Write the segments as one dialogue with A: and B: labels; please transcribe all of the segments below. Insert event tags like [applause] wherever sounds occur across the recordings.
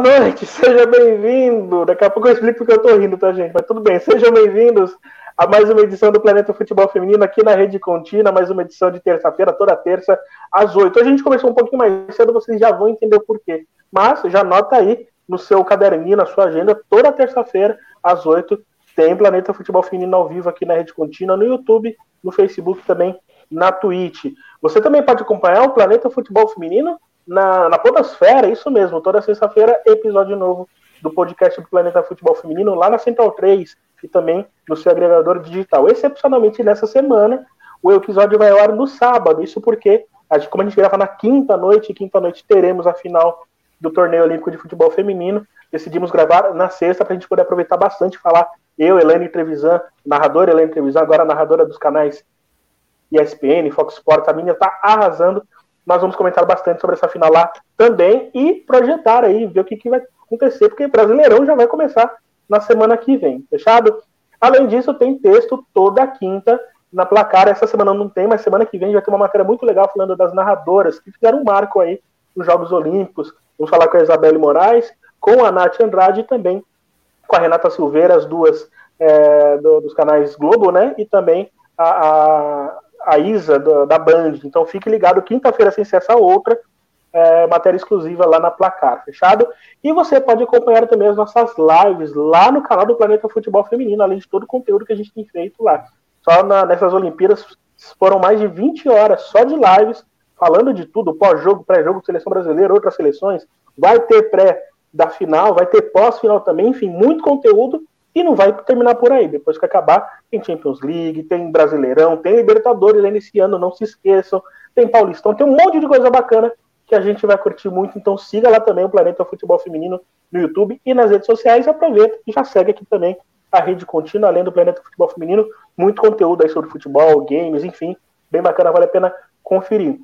A: Noite, seja bem-vindo. Daqui a pouco eu explico porque eu tô rindo, tá, gente? Mas tudo bem, sejam bem-vindos a mais uma edição do Planeta Futebol Feminino aqui na Rede Contínua, mais uma edição de terça-feira, toda terça, às oito. A gente começou um pouquinho mais cedo, vocês já vão entender o porquê. Mas já anota aí no seu caderninho, na sua agenda, toda terça-feira, às oito, tem Planeta Futebol Feminino ao vivo aqui na Rede Contínua, no YouTube, no Facebook também, na Twitch. Você também pode acompanhar o Planeta Futebol Feminino na, na Podosfera, isso mesmo, toda sexta-feira, episódio novo do podcast do Planeta Futebol Feminino, lá na Central 3 e também no seu agregador digital. Excepcionalmente nessa semana, o episódio vai ao ar no sábado, isso porque, como a gente grava na quinta noite, quinta noite teremos a final do torneio olímpico de futebol feminino, decidimos gravar na sexta para a gente poder aproveitar bastante falar eu, Helene Trevisan, narradora Helene Trevisan, agora narradora dos canais ESPN, Fox Sports, a minha está arrasando nós vamos comentar bastante sobre essa final lá também e projetar aí, ver o que, que vai acontecer, porque Brasileirão já vai começar na semana que vem, fechado? Além disso, tem texto toda quinta na placar. Essa semana não tem, mas semana que vem vai ter uma matéria muito legal falando das narradoras que fizeram um marco aí nos Jogos Olímpicos. Vamos falar com a Isabelle Moraes, com a Nath Andrade e também com a Renata Silveira, as duas é, do, dos canais Globo, né? E também a, a a Isa do, da Band. Então fique ligado, quinta-feira sem ser essa outra, é, matéria exclusiva lá na Placar, fechado? E você pode acompanhar também as nossas lives lá no canal do Planeta Futebol Feminino, além de todo o conteúdo que a gente tem feito lá. Só na, nessas Olimpíadas foram mais de 20 horas só de lives, falando de tudo, pós-jogo, pré-jogo, seleção brasileira, outras seleções. Vai ter pré da final, vai ter pós-final também, enfim, muito conteúdo e não vai terminar por aí. Depois que acabar, tem Champions League, tem Brasileirão, tem Libertadores ainda esse ano, não se esqueçam. Tem Paulistão, tem um monte de coisa bacana que a gente vai curtir muito. Então siga lá também o Planeta Futebol Feminino no YouTube e nas redes sociais. Aproveita e já segue aqui também a rede contínua, além do Planeta Futebol Feminino. Muito conteúdo aí sobre futebol, games, enfim. Bem bacana, vale a pena conferir.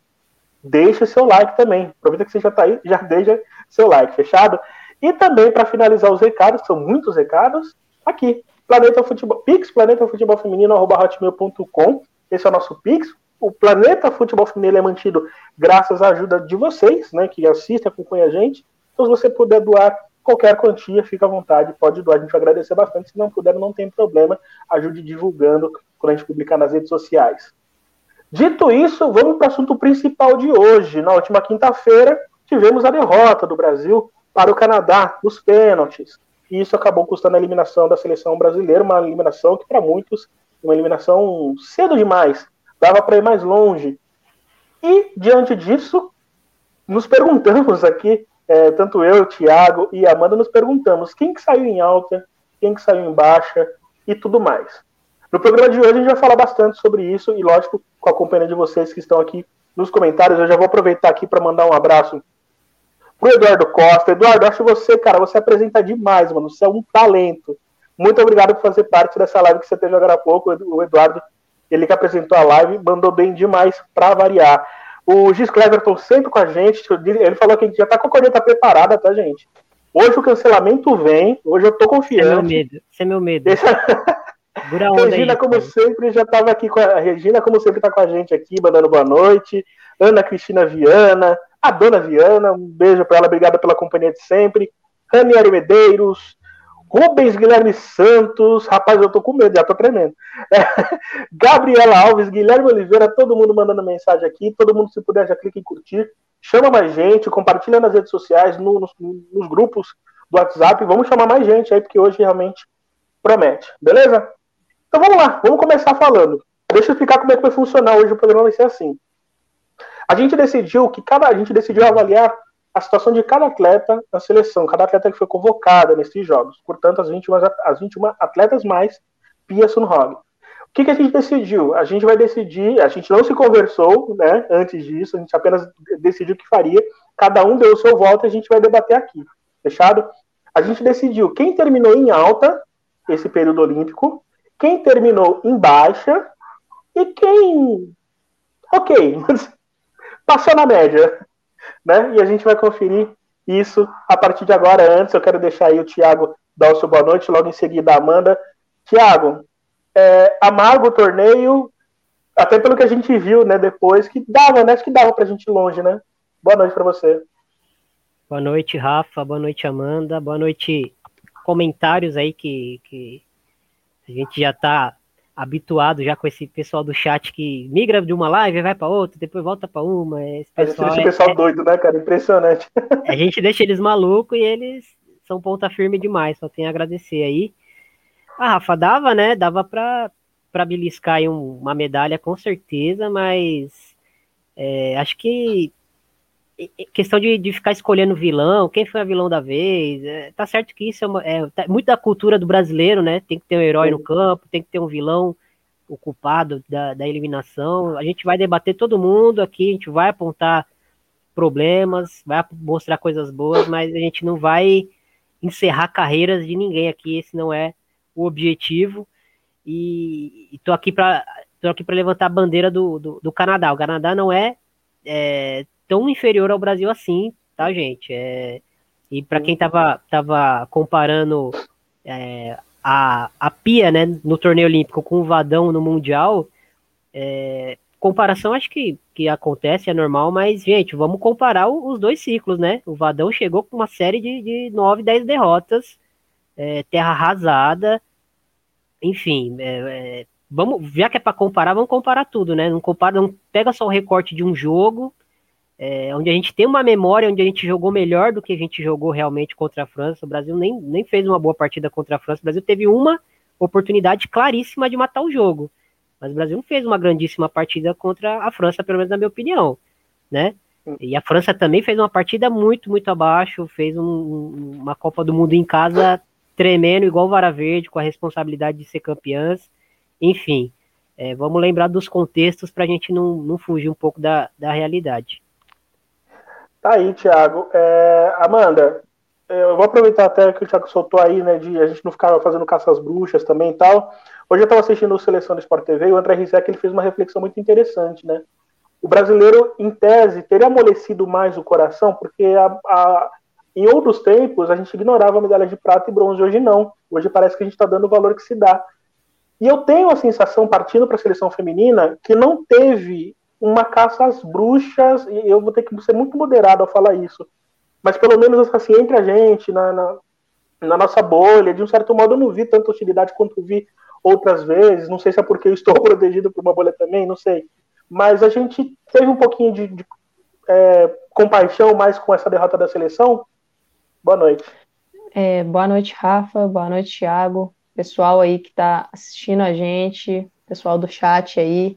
A: Deixa seu like também. Aproveita que você já está aí, já deixa seu like, fechado? E também, para finalizar os recados, são muitos recados, aqui. Planeta Futebol, Pix, Planeta Futebol Feminino, arroba hotmail.com. Esse é o nosso Pix. O Planeta Futebol Feminino é mantido graças à ajuda de vocês, né, que assistem, acompanham a gente. Então, se você puder doar qualquer quantia, fica à vontade, pode doar, a gente vai agradecer bastante. Se não puder, não tem problema, ajude divulgando quando a gente publicar nas redes sociais. Dito isso, vamos para o assunto principal de hoje. Na última quinta-feira, tivemos a derrota do Brasil para o Canadá nos pênaltis e isso acabou custando a eliminação da seleção brasileira, uma eliminação que para muitos uma eliminação cedo demais, dava para ir mais longe. E diante disso, nos perguntamos aqui, é, tanto eu, o Thiago e Amanda, nos perguntamos quem que saiu em alta, quem que saiu em baixa e tudo mais. No programa de hoje a gente vai falar bastante sobre isso e, lógico, com a companhia de vocês que estão aqui nos comentários. Eu já vou aproveitar aqui para mandar um abraço pro Eduardo Costa. Eduardo, acho você, cara, você apresenta demais, mano. Você é um talento. Muito obrigado por fazer parte dessa live que você teve agora há pouco. O Eduardo, ele que apresentou a live, mandou bem demais para variar. O Gis Cleverton sempre com a gente. Ele falou que já tá com a corneta preparada, tá, gente? Hoje o cancelamento vem. Hoje eu tô confiante.
B: Esse é meu medo. Esse é meu medo. Esse...
A: Regina, aí, como cara. sempre, já estava aqui com a Regina, como sempre, tá com a gente aqui, mandando boa noite. Ana Cristina Viana, a dona Viana, um beijo para ela, obrigada pela companhia de sempre. Ranieri Medeiros, Rubens Guilherme Santos, rapaz, eu tô com medo, já tô tremendo. É, [laughs] Gabriela Alves, Guilherme Oliveira, todo mundo mandando mensagem aqui, todo mundo, se puder, já clica em curtir, chama mais gente, compartilha nas redes sociais, no, nos, nos grupos do WhatsApp, vamos chamar mais gente aí, porque hoje realmente promete, beleza? Então vamos lá, vamos começar falando. Deixa eu explicar como é que vai funcionar hoje, o programa vai ser assim. A gente decidiu que cada a gente decidiu avaliar a situação de cada atleta na seleção, cada atleta que foi convocada nesses jogos. Portanto, as 21, as 21 atletas mais Pia Sunhog. O que, que a gente decidiu? A gente vai decidir, a gente não se conversou né, antes disso, a gente apenas decidiu o que faria. Cada um deu o seu voto e a gente vai debater aqui. Fechado? A gente decidiu quem terminou em alta esse período olímpico, quem terminou em baixa e quem. Ok, [laughs] passou na média. Né? E a gente vai conferir isso a partir de agora. Antes, eu quero deixar aí o Thiago dar o seu boa noite, logo em seguida a Amanda. Thiago, é, amargo o torneio, até pelo que a gente viu né, depois, que dava, né? Acho que dava pra gente ir longe, né? Boa noite para você.
B: Boa noite, Rafa. Boa noite, Amanda. Boa noite, comentários aí que, que a gente já está habituado já com esse pessoal do chat que migra de uma live, vai para outra, depois volta para uma. Esse
A: pessoal, esse é, pessoal doido, né, cara? Impressionante.
B: A gente deixa eles malucos e eles são ponta firme demais, só tenho a agradecer aí. A Rafa dava, né? Dava para para beliscar aí um, uma medalha com certeza, mas é, acho que questão de, de ficar escolhendo vilão, quem foi a vilão da vez, é, tá certo que isso é, uma, é tá, muito da cultura do brasileiro, né? Tem que ter um herói no campo, tem que ter um vilão o culpado da, da eliminação. A gente vai debater todo mundo aqui, a gente vai apontar problemas, vai mostrar coisas boas, mas a gente não vai encerrar carreiras de ninguém aqui, esse não é o objetivo. E, e tô aqui para tô aqui para levantar a bandeira do, do, do, Canadá. O Canadá não é, é tão inferior ao Brasil assim, tá, gente? É, e para quem tava, tava comparando é, a, a Pia, né, no torneio olímpico com o Vadão no Mundial, é, comparação acho que, que acontece, é normal, mas, gente, vamos comparar os dois ciclos, né? O Vadão chegou com uma série de, de 9, 10 derrotas, é, terra arrasada, enfim, é, é, vamos, já que é para comparar, vamos comparar tudo, né? Não compara, não pega só o recorte de um jogo, é, onde a gente tem uma memória, onde a gente jogou melhor do que a gente jogou realmente contra a França. O Brasil nem, nem fez uma boa partida contra a França. O Brasil teve uma oportunidade claríssima de matar o jogo. Mas o Brasil não fez uma grandíssima partida contra a França, pelo menos na minha opinião, né? E a França também fez uma partida muito, muito abaixo, fez um, uma Copa do Mundo em casa tremendo, igual o Vara Verde, com a responsabilidade de ser campeãs. Enfim, é, vamos lembrar dos contextos para a gente não, não fugir um pouco da, da realidade.
A: Tá aí, Thiago. É, Amanda, eu vou aproveitar até que o Thiago soltou aí, né, de a gente não ficar fazendo caça às bruxas também e tal. Hoje eu estava assistindo o Seleção do Sport TV e o André Rizek ele fez uma reflexão muito interessante, né? O brasileiro, em tese, teria amolecido mais o coração, porque a, a, em outros tempos, a gente ignorava medalha de prata e bronze, hoje não. Hoje parece que a gente está dando o valor que se dá. E eu tenho a sensação, partindo para a seleção feminina, que não teve uma caça às bruxas, e eu vou ter que ser muito moderado ao falar isso. Mas pelo menos assim, entre a gente, na, na, na nossa bolha, de um certo modo, eu não vi tanta hostilidade quanto vi outras vezes. Não sei se é porque eu estou [laughs] protegido por uma bolha também, não sei. Mas a gente teve um pouquinho de, de é, compaixão mais com essa derrota da seleção, Boa noite.
C: É, boa noite, Rafa. Boa noite, Thiago. Pessoal aí que está assistindo a gente, pessoal do chat aí.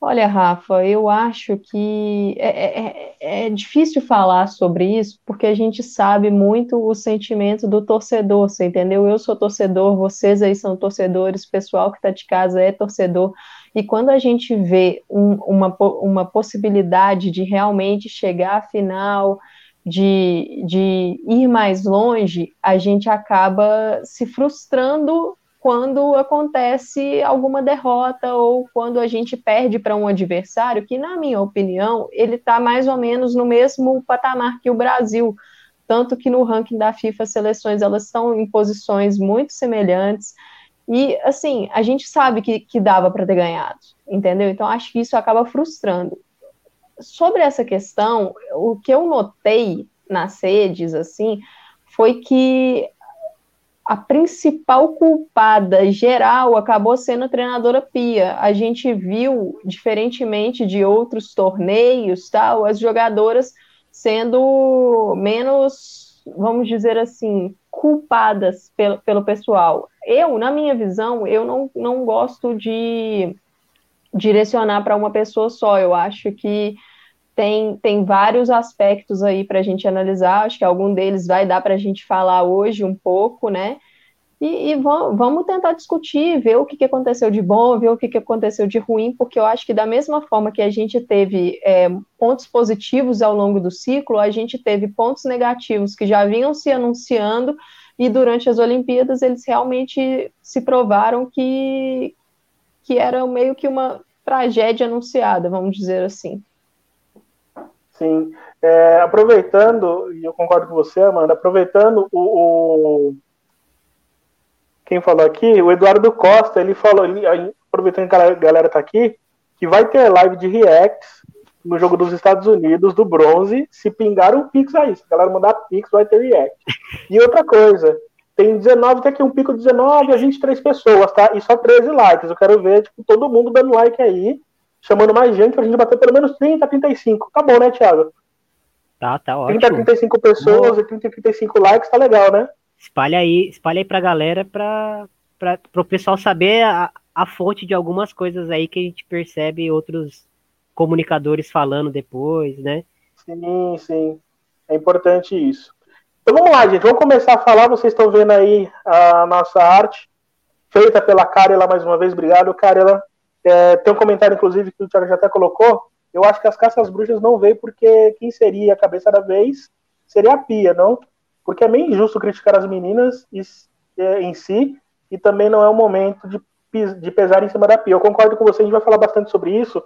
C: Olha, Rafa, eu acho que é, é, é, é, difícil falar sobre isso, porque a gente sabe muito o sentimento do torcedor, você entendeu? Eu sou torcedor, vocês aí são torcedores, o pessoal que está de casa é torcedor, e quando a gente vê um, uma, uma possibilidade de realmente chegar à final, de, de ir mais longe, a gente acaba se frustrando quando acontece alguma derrota ou quando a gente perde para um adversário que, na minha opinião, ele está mais ou menos no mesmo patamar que o Brasil. Tanto que no ranking da FIFA, as seleções elas estão em posições muito semelhantes. E, assim, a gente sabe que, que dava para ter ganhado, entendeu? Então, acho que isso acaba frustrando sobre essa questão, o que eu notei nas redes, assim, foi que a principal culpada geral acabou sendo a treinadora Pia. A gente viu, diferentemente de outros torneios, tal, as jogadoras sendo menos, vamos dizer assim, culpadas pelo, pelo pessoal. Eu, na minha visão, eu não, não gosto de direcionar para uma pessoa só. Eu acho que tem, tem vários aspectos aí para a gente analisar, acho que algum deles vai dar para a gente falar hoje um pouco, né? E, e vamos tentar discutir, ver o que, que aconteceu de bom, ver o que, que aconteceu de ruim, porque eu acho que da mesma forma que a gente teve é, pontos positivos ao longo do ciclo, a gente teve pontos negativos que já vinham se anunciando, e durante as Olimpíadas eles realmente se provaram que, que era meio que uma tragédia anunciada, vamos dizer assim.
A: Sim. É, aproveitando, e eu concordo com você, Amanda, aproveitando o, o, Quem falou aqui? O Eduardo Costa, ele falou, ele, aproveitando que a galera tá aqui, que vai ter live de reacts no jogo dos Estados Unidos, do bronze, se pingar um Pix aí. Se a galera mandar Pix, vai ter react. E outra coisa, tem 19, tem aqui um pico de 19 a 23 pessoas, tá? E só 13 likes. Eu quero ver, tipo, todo mundo dando like aí, chamando mais gente pra gente bater pelo menos 30, 35. Tá bom, né, Thiago?
B: Tá, tá ótimo.
A: 30, 35 pessoas e 30, 35 likes, tá legal, né?
B: Espalha aí, espalha aí pra galera pra, pra, pro pessoal saber a, a fonte de algumas coisas aí que a gente percebe outros comunicadores falando depois, né?
A: Sim, sim. É importante isso. Então vamos lá, gente. Vamos começar a falar. Vocês estão vendo aí a nossa arte, feita pela Carela mais uma vez. Obrigado, Carela. É, tem um comentário, inclusive, que o Thiago já até colocou. Eu acho que as caças bruxas não veio porque quem seria a cabeça da vez seria a Pia, não? Porque é meio injusto criticar as meninas é, em si e também não é o momento de, de pesar em cima da Pia. Eu concordo com você, a gente vai falar bastante sobre isso.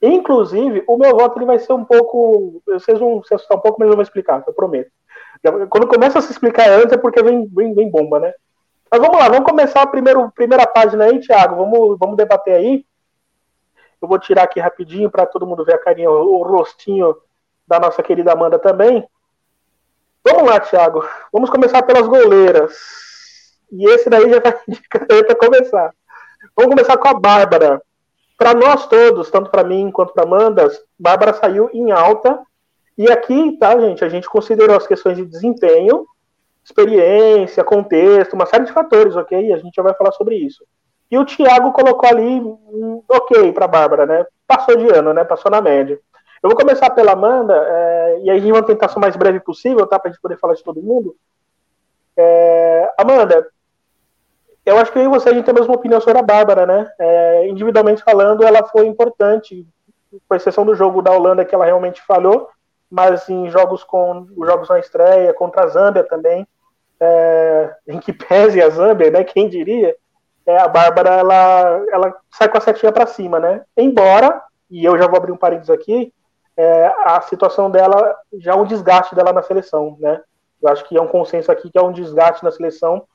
A: Inclusive, o meu voto ele vai ser um pouco. Vocês vão se assustar um pouco, mas eu vou explicar, eu prometo. Quando começa a se explicar antes é porque vem, vem, vem bomba, né? Mas vamos lá, vamos começar a primeiro, primeira página aí, Thiago. Vamos, vamos debater aí. Eu vou tirar aqui rapidinho para todo mundo ver a carinha, o rostinho da nossa querida Amanda também. Vamos lá, Thiago. Vamos começar pelas goleiras. E esse daí já vai [laughs] para começar. Vamos começar com a Bárbara. Para nós todos, tanto para mim quanto para Amanda, Bárbara saiu em alta. E aqui, tá, gente, a gente considerou as questões de desempenho, experiência, contexto, uma série de fatores, ok? A gente já vai falar sobre isso. E o Thiago colocou ali, um, ok, para Bárbara, né? Passou de ano, né? Passou na média. Eu vou começar pela Amanda, é, e aí a gente vai tentar ser o mais breve possível, tá? Para a gente poder falar de todo mundo. É, Amanda, eu acho que eu e você a gente tem a mesma opinião sobre a Bárbara, né? É, individualmente falando, ela foi importante, com exceção do jogo da Holanda que ela realmente falhou, mas em jogos com os jogos na estreia, contra a Zâmbia também, é, em que [laughs] pese a Zâmbia, né? Quem diria? É, a Bárbara ela, ela sai com a setinha para cima, né? Embora, e eu já vou abrir um parênteses aqui, é, a situação dela já é um desgaste dela na seleção, né? Eu acho que é um consenso aqui que é um desgaste na seleção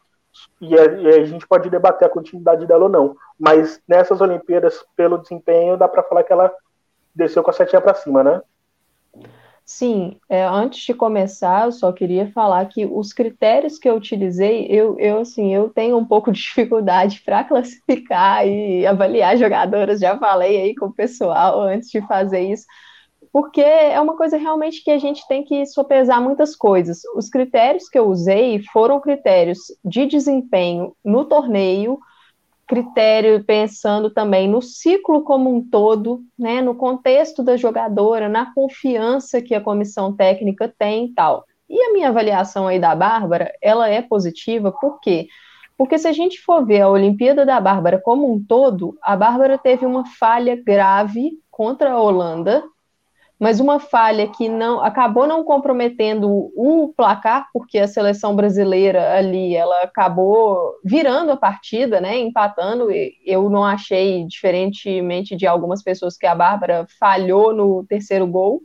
A: e a, e a, gente pode debater a continuidade dela ou não. Mas nessas Olimpíadas, pelo desempenho, dá para falar que ela desceu com a setinha para cima, né?
C: Sim, é, antes de começar, eu só queria falar que os critérios que eu utilizei, eu, eu assim, eu tenho um pouco de dificuldade para classificar e avaliar jogadoras, já falei aí com o pessoal antes de fazer isso, porque é uma coisa realmente que a gente tem que sopesar muitas coisas. Os critérios que eu usei foram critérios de desempenho no torneio, critério pensando também no ciclo como um todo, né, no contexto da jogadora, na confiança que a comissão técnica tem e tal. E a minha avaliação aí da Bárbara, ela é positiva, por quê? Porque se a gente for ver a Olimpíada da Bárbara como um todo, a Bárbara teve uma falha grave contra a Holanda, mas uma falha que não acabou não comprometendo o placar, porque a seleção brasileira ali ela acabou virando a partida, né, empatando. Eu não achei, diferentemente de algumas pessoas, que a Bárbara falhou no terceiro gol.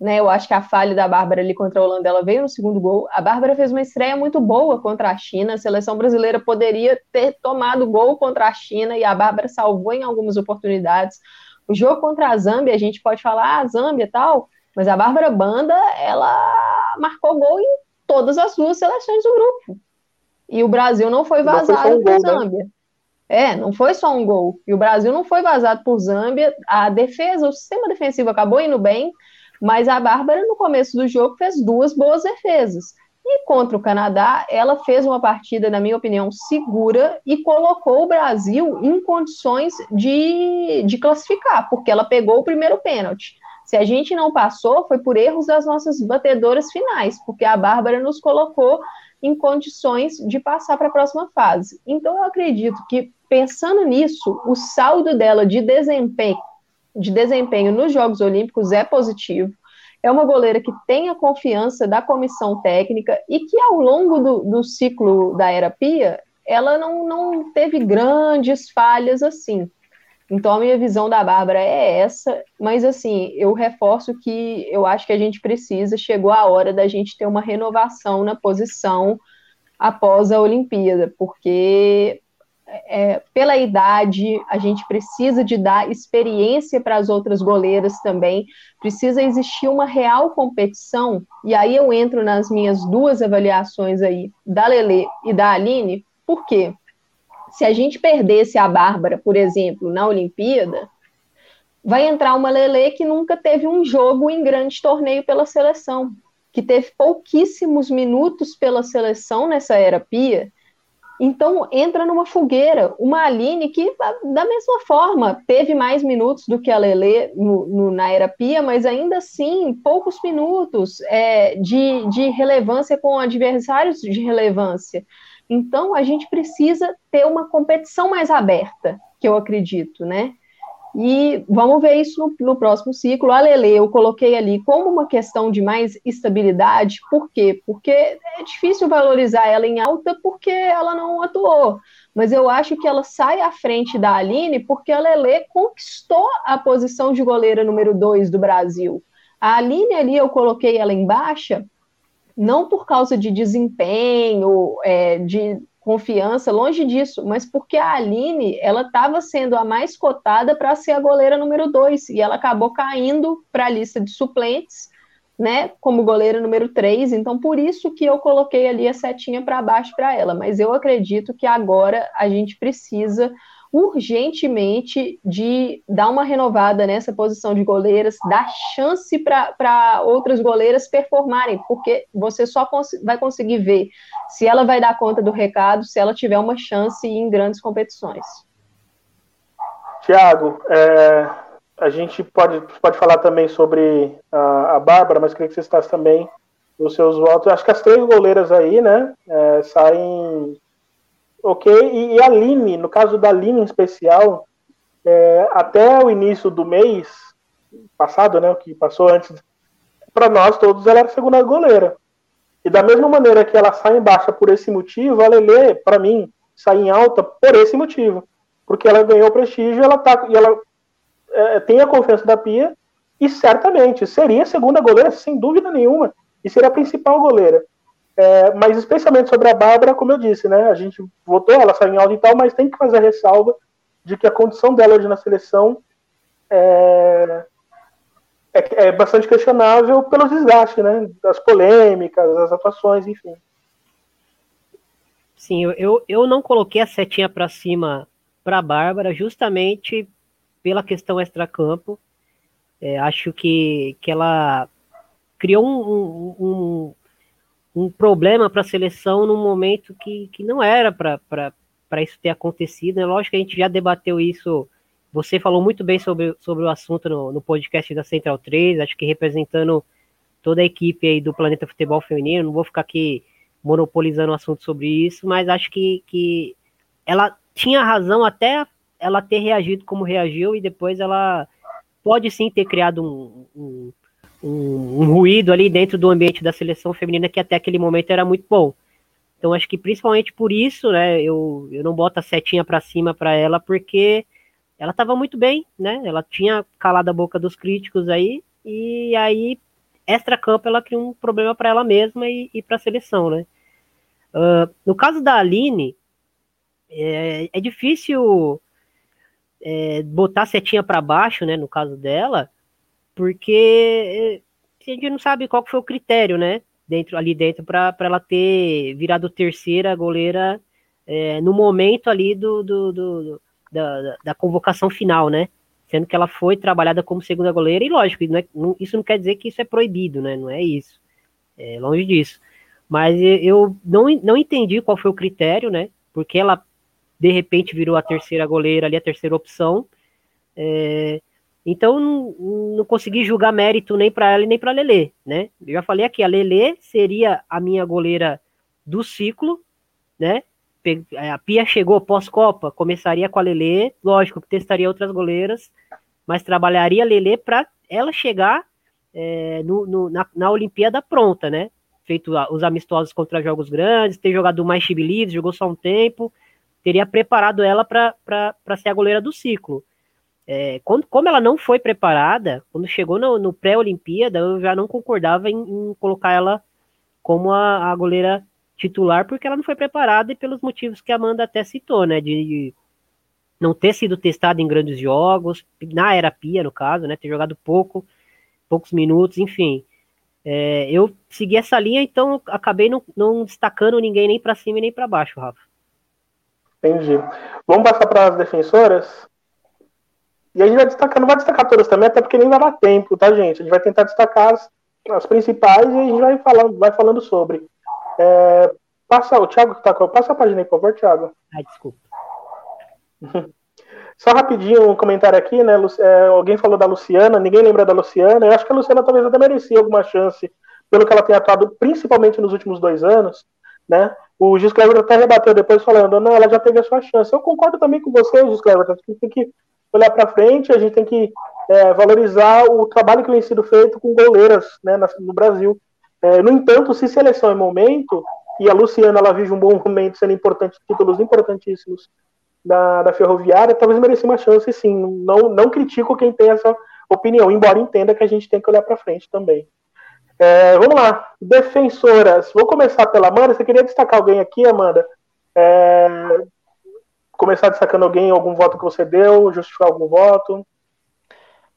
C: Né, eu acho que a falha da Bárbara ali contra a Holanda ela veio no segundo gol. A Bárbara fez uma estreia muito boa contra a China. A seleção brasileira poderia ter tomado gol contra a China e a Bárbara salvou em algumas oportunidades. O jogo contra a Zâmbia, a gente pode falar, ah, Zâmbia e tal, mas a Bárbara Banda, ela marcou gol em todas as duas seleções do grupo. E o Brasil não foi vazado um por gol, né? Zâmbia. Né? É, não foi só um gol. E o Brasil não foi vazado por Zâmbia. A defesa, o sistema defensivo acabou indo bem, mas a Bárbara, no começo do jogo, fez duas boas defesas. E contra o Canadá, ela fez uma partida, na minha opinião, segura e colocou o Brasil em condições de, de classificar, porque ela pegou o primeiro pênalti. Se a gente não passou, foi por erros das nossas batedoras finais, porque a Bárbara nos colocou em condições de passar para a próxima fase. Então, eu acredito que, pensando nisso, o saldo dela de desempenho, de desempenho nos Jogos Olímpicos é positivo é uma goleira que tem a confiança da comissão técnica e que ao longo do, do ciclo da era Pia, ela não, não teve grandes falhas assim. Então a minha visão da Bárbara é essa, mas assim, eu reforço que eu acho que a gente precisa, chegou a hora da gente ter uma renovação na posição após a Olimpíada, porque é, pela idade, a gente precisa de dar experiência para as outras goleiras também, precisa existir uma real competição, e aí eu entro nas minhas duas avaliações aí, da Lele e da Aline, por quê? Se a gente perdesse a Bárbara, por exemplo, na Olimpíada, vai entrar uma Lele que nunca teve um jogo em grande torneio pela seleção, que teve pouquíssimos minutos pela seleção nessa era Pia, então entra numa fogueira. Uma Aline que, da mesma forma, teve mais minutos do que a Lele na era Pia, mas ainda assim, poucos minutos é, de, de relevância com adversários de relevância. Então a gente precisa ter uma competição mais aberta, que eu acredito, né? E vamos ver isso no, no, próximo ciclo. A Lele, eu coloquei ali como uma questão de mais estabilidade. Por quê? Porque é difícil valorizar ela em alta porque ela não atuou. Mas eu acho que ela sai à frente da Aline porque a Lele conquistou a posição de goleira número 2 do Brasil. A Aline ali, eu coloquei ela em baixa, não por causa de desempenho, é, de confiança, longe disso, mas porque a Aline, ela estava sendo a mais cotada para ser a goleira número dois, e ela acabou caindo para a lista de suplentes, né, como goleira número três, então por isso que eu coloquei ali a setinha para baixo para ela, mas eu acredito que agora a gente precisa urgentemente de dar uma renovada nessa posição de goleiras, dar chance para outras goleiras performarem, porque você só cons vai conseguir ver se ela vai dar conta do recado, se ela tiver uma chance em grandes competições.
A: Tiago, é, a gente pode, pode falar também sobre a, a Bárbara, mas queria que você citasse também os seus votos. Acho que as três goleiras aí, né, é, saem ok? E, e a Aline, no caso da Aline em especial, é, até o início do mês passado, né, o que passou antes, para nós todos ela era a segunda goleira. E da mesma maneira que ela sai em baixa por esse motivo, a Lele, para mim, sai em alta por esse motivo. Porque ela ganhou prestígio ela tá, e ela é, tem a confiança da Pia e certamente seria a segunda goleira, sem dúvida nenhuma, e seria a principal goleira. É, mas especialmente sobre a Bárbara, como eu disse, né? A gente votou, ela saiu em alta e tal, mas tem que fazer a ressalva de que a condição dela hoje na seleção é, é, é bastante questionável pelos desgastes, né? Das polêmicas, das atuações, enfim.
B: Sim, eu, eu não coloquei a setinha para cima para a Bárbara justamente pela questão extracampo. É, acho que, que ela criou um, um, um problema para a seleção num momento que, que não era para isso ter acontecido. Né? Lógico que a gente já debateu isso. Você falou muito bem sobre, sobre o assunto no, no podcast da Central 3, acho que representando toda a equipe aí do Planeta Futebol Feminino. Não vou ficar aqui monopolizando o assunto sobre isso, mas acho que, que ela tinha razão até ela ter reagido como reagiu e depois ela pode sim ter criado um, um um, um, ruído ali dentro do ambiente da seleção feminina que até aquele momento era muito bom. Então acho que principalmente por isso, né, eu, eu não boto a setinha para cima para ela porque ela estava muito bem, né? Ela tinha calado a boca dos críticos aí e aí extra campo ela criou um problema para ela mesma e, e para a seleção, né? Uh, no caso da Aline é, é difícil é, botar setinha para baixo, né? No caso dela, porque eh, a gente não sabe qual foi o critério, né? Dentro, ali dentro, para ela ter virado terceira goleira é, no momento ali do, do, do da, da, convocação final, né? Sendo que ela foi trabalhada como segunda goleira, e lógico, não é, não, isso não quer dizer que isso é proibido, né? Não é isso. É longe disso. Mas eu não, não entendi qual foi o critério, né? Porque ela de repente virou a terceira goleira ali, a terceira opção. É, então, não, não consegui julgar mérito nem para ela nem para Lele, né? Eu já falei aqui, a Lele seria a minha goleira do ciclo, né? A Pia chegou pós-Copa, começaria com a Lele, lógico que testaria outras goleiras, mas trabalharia a Lele para ela chegar é, no, no, na, na Olimpíada pronta, né? Feito os amistosos contra jogos grandes, ter jogado mais chibelives, jogou só um tempo, teria preparado ela para ser a goleira do ciclo. É, quando, como ela não foi preparada, quando chegou no, no pré-Olimpíada, eu já não concordava em, em, colocar ela como a, a goleira titular porque ela não foi preparada e pelos motivos que a Amanda até citou, né? De não ter sido testada em grandes jogos, na era Pia, no caso, né? Ter jogado pouco, poucos minutos, enfim. É, eu segui essa linha, então acabei não, não destacando ninguém nem para cima nem para baixo, Rafa.
A: Entendi. Vamos passar para as defensoras? E a gente vai destacar, não vai destacar todas também, até porque nem vai dar tempo, tá, gente? A gente vai tentar destacar as, as principais e a gente vai falando, vai falando sobre. É, passa, o Thiago tá com. Passa a página aí, por favor, Thiago.
B: Ah, desculpa. [laughs]
A: Só rapidinho um comentário aqui, né? É, alguém falou da Luciana, ninguém lembra da Luciana. Eu acho que a Luciana talvez até merecia alguma chance pelo que ela tem atuado, principalmente nos últimos dois anos, né? O Gis Clever até rebateu depois falando, não, ela já teve a sua chance. Eu concordo também com você, Gis Clever, a gente tem que olhar para frente, a gente tem que é, valorizar o trabalho que vem sido feito com goleiras né, no Brasil. É, no entanto, se seleção é momento, e a Luciana ela vive um bom momento sendo importante, títulos importantíssimos da, da Ferroviária, talvez mereça uma chance, sim. Não, não critico quem tem essa opinião, embora entenda que a gente tem que olhar para frente também. É, vamos lá, defensoras. Vou começar pela Amanda. Você queria destacar alguém aqui, Amanda? É, começar destacando alguém, algum voto que você deu, justificar algum voto?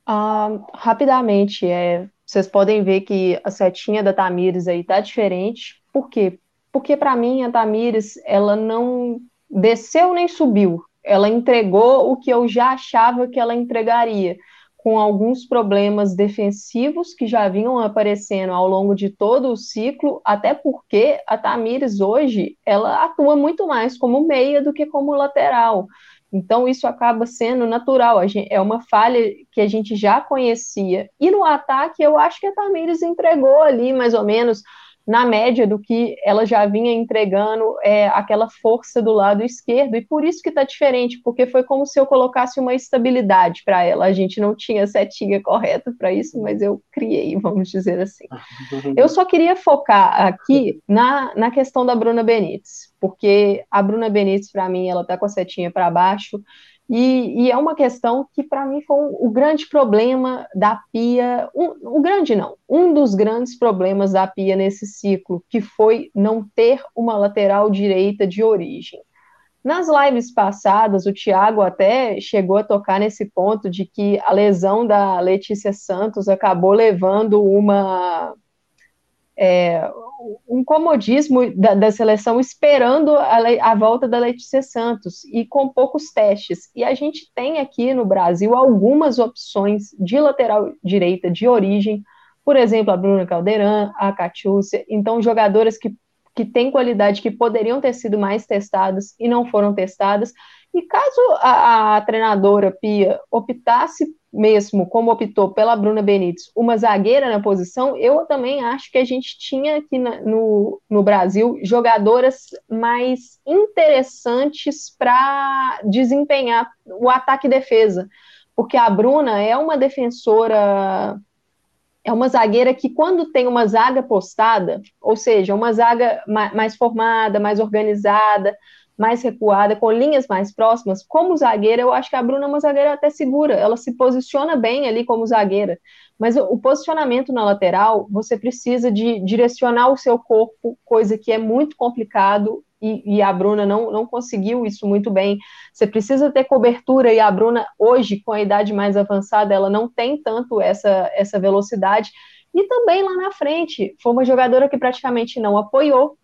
C: Uh, rapidamente, é, vocês podem ver que a setinha da Tamires aí tá diferente. Por quê? Porque para mim a Tamires, ela não desceu nem subiu. Ela entregou o que eu já achava que ela entregaria, com alguns problemas defensivos que já vinham aparecendo ao longo de todo o ciclo, até porque a Tamires hoje ela atua muito mais como meia do que como lateral. Então, isso acaba sendo natural, gente, é uma falha que a gente já conhecia. E no ataque, eu acho que a Tamires entregou ali mais ou menos na média do que ela já vinha entregando é, aquela força do lado esquerdo, e por isso que está diferente, porque foi como se eu colocasse uma estabilidade para ela. A gente não tinha setinha correta para isso, mas eu criei, vamos dizer assim. [laughs] Eu só queria focar aqui na, na questão da Bruna Benítez, porque a Bruna Benítez, para mim, ela está com a setinha para baixo. E, e, é uma questão que, para mim, foi o grande problema da Pia, um, o grande não, um dos grandes problemas da Pia nesse ciclo, que foi não ter uma lateral direita de origem. Nas lives passadas, o Thiago até chegou a tocar nesse ponto de que a lesão da Letícia Santos acabou levando uma é, um comodismo da, da seleção esperando a, a, volta da Letícia Santos e com poucos testes. E a gente tem aqui no Brasil algumas opções de lateral direita de origem, por exemplo, a Bruna Caldeirão, a Catiúcia, então jogadoras que, que têm qualidade que poderiam ter sido mais testadas e não foram testadas. E caso a, a treinadora Pia optasse mesmo, como optou pela Bruna Benítez, uma zagueira na posição, eu também acho que a gente tinha aqui na, no, no Brasil jogadoras mais interessantes para desempenhar o ataque e defesa. Porque a Bruna é uma defensora, é uma zagueira que, quando tem uma zaga postada, ou seja, uma zaga mais formada, mais organizada, mais recuada, com linhas mais próximas, como zagueira, eu acho que a Bruna é uma zagueira até segura, ela se posiciona bem ali como zagueira, mas o posicionamento na lateral, você precisa de direcionar o seu corpo, coisa que é muito complicado, e, e, a Bruna não, não conseguiu isso muito bem. Você precisa ter cobertura, e a Bruna, hoje, com a idade mais avançada, ela não tem tanto essa, essa velocidade. E também lá na frente, foi uma jogadora que praticamente não apoiou,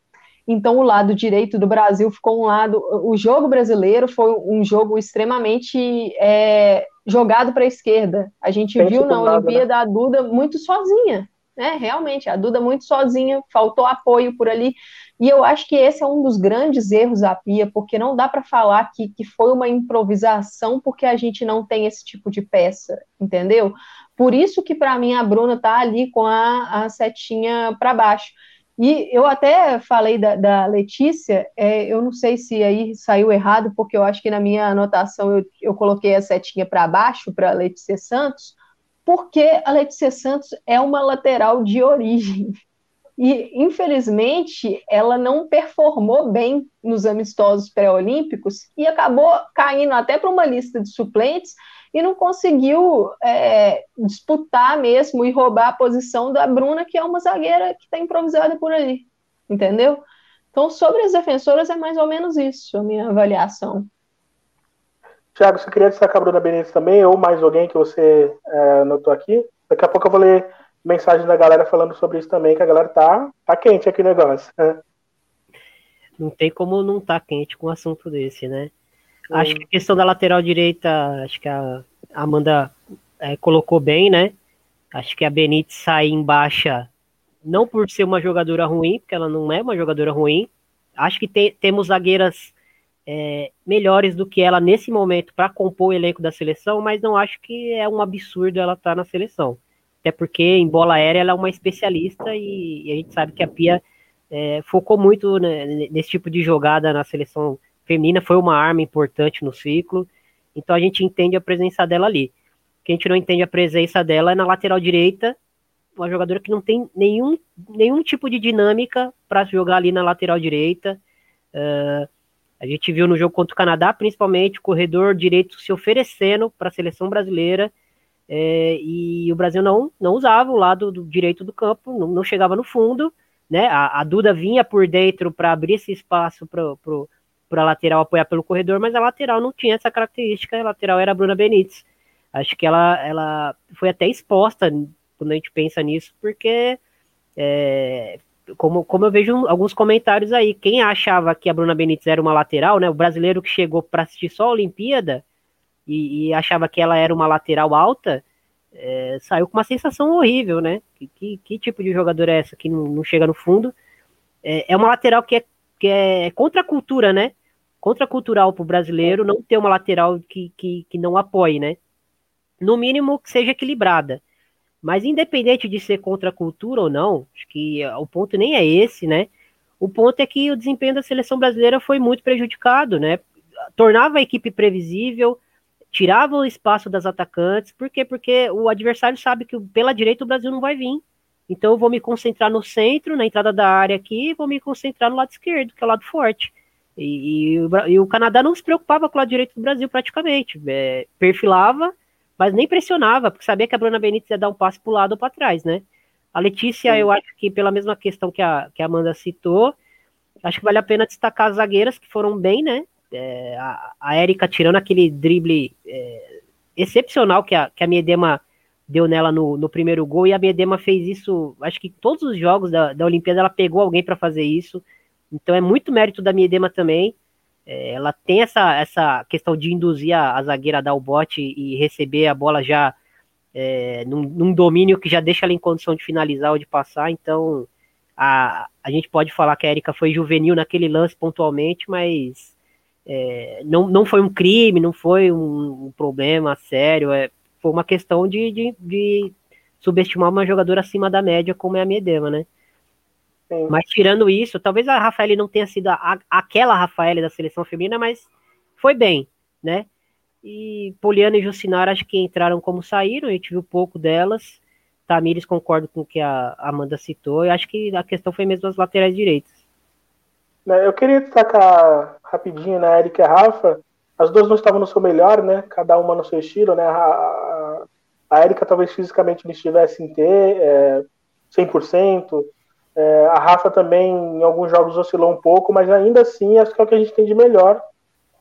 C: então, o lado direito do Brasil ficou um lado. O jogo brasileiro foi um jogo extremamente é, jogado para a esquerda. A gente viu na Olimpíada né? a Duda muito sozinha, né? Realmente, a Duda muito sozinha, faltou apoio por ali. E eu acho que esse é um dos grandes erros da Pia, porque não dá para falar que, que foi uma improvisação, porque a gente não tem esse tipo de peça, entendeu? Por isso que, para mim, a Bruna tá ali com a, a setinha para baixo. E eu até falei da, da Letícia, é, eu não sei se aí saiu errado, porque eu acho que na minha anotação eu, eu coloquei a setinha para baixo para a Letícia Santos, porque a Letícia Santos é uma lateral de origem. E, infelizmente, ela não performou bem nos amistosos pré-olímpicos e acabou caindo até para uma lista de suplentes e não conseguiu é, disputar mesmo e roubar a posição da Bruna, que é uma zagueira que está improvisada por ali, entendeu? Então, sobre as defensoras, é mais ou menos isso, a minha avaliação.
A: Tiago, você queria destacar a Bruna Benítez também, ou mais alguém que você é, notou aqui? Daqui a pouco eu vou ler mensagem da galera falando sobre isso também, que a galera tá, tá quente aqui o negócio. Né?
B: Não tem como não tá quente com um assunto desse, né? Acho que a questão da lateral direita, acho que a Amanda é, colocou bem, né? Acho que a Benítez sai em baixa, não por ser uma jogadora ruim, porque ela não é uma jogadora ruim. Acho que te, temos zagueiras é, melhores do que ela nesse momento para compor o elenco da seleção, mas não acho que é um absurdo ela estar tá na seleção. Até porque em bola aérea ela é uma especialista e, e a gente sabe que a Pia é, focou muito né, nesse tipo de jogada na seleção feminina, foi uma arma importante no ciclo, então a gente entende a presença dela ali. O que a gente não entende a presença dela é na lateral direita, uma jogadora que não tem nenhum, nenhum tipo de dinâmica para jogar ali na lateral direita. Uh, a gente viu no jogo contra o Canadá, principalmente, o corredor direito se oferecendo para a seleção brasileira. É, e o Brasil não, não usava o lado do direito do campo, não, não chegava no fundo. Né? A, a Duda vinha por dentro para abrir esse espaço para a lateral apoiar pelo corredor, mas a lateral não tinha essa característica. A lateral era a Bruna Benítez. Acho que ela, ela foi até exposta quando a gente pensa nisso, porque é, como, como eu vejo alguns comentários aí, quem achava que a Bruna Benítez era uma lateral, né? O brasileiro que chegou para assistir só a Olimpíada e, e, achava que ela era uma lateral alta, é, saiu com uma sensação horrível, né? Que, que, que, tipo de jogador é essa que não, não chega no fundo? É, é, uma lateral que é, que é contra a cultura, né? Contracultural para o brasileiro não ter uma lateral que, que, que não apoie, né? No mínimo que seja equilibrada. Mas independente de ser contra a cultura ou não, acho que o ponto nem é esse, né? O ponto é que o desempenho da seleção brasileira foi muito prejudicado, né? Tornava a equipe previsível, tirava o espaço das atacantes, por quê? Porque o adversário sabe que pela direita o Brasil não vai vir. Então eu vou me concentrar no centro, na entrada da área aqui, e vou me concentrar no lado esquerdo, que é o lado forte. E, e, e o Canadá não se preocupava com o lado direito do Brasil praticamente. É, perfilava mas nem pressionava, porque sabia que a Bruna Benítez ia dar um passo para o lado ou para trás, né? A Letícia, Sim. eu acho que pela mesma questão que a, que a Amanda citou, acho que vale a pena destacar as zagueiras que foram bem, né? É, a, a Érica tirando aquele drible é, excepcional que a, que a Miedema deu nela no, no primeiro gol, e a Miedema fez isso, acho que todos os jogos da, da Olimpíada ela pegou alguém para fazer isso, então é muito mérito da Miedema também. É, ela tem essa, essa questão de induzir a, a, zagueira a dar o bote e receber a bola já é, num, num, domínio que já deixa ela em condição de finalizar ou de passar. Então, a, a gente pode falar que a Erika foi juvenil naquele lance pontualmente, mas é, não, não foi um crime, não foi um, um problema sério. É, foi uma questão de, de, de, subestimar uma jogadora acima da média, como é a Medema, né? Sim. Mas tirando isso, talvez a Rafael não tenha sido a, aquela Rafael da seleção feminina, mas foi bem, né? E Poliana e Jucinara acho que entraram como saíram, a gente viu pouco delas. Tamires concordo com o que a Amanda citou, e acho que a questão foi mesmo as laterais direitas.
A: Né, eu queria destacar rapidinho na né, Erika e a Rafa, as duas não estavam no seu melhor, né? Cada uma no seu estilo, né? A, a Erika talvez fisicamente não estivesse em ter é, 100%, é, a Rafa também, em alguns jogos, oscilou um pouco, mas ainda assim acho que é o que a gente tem de melhor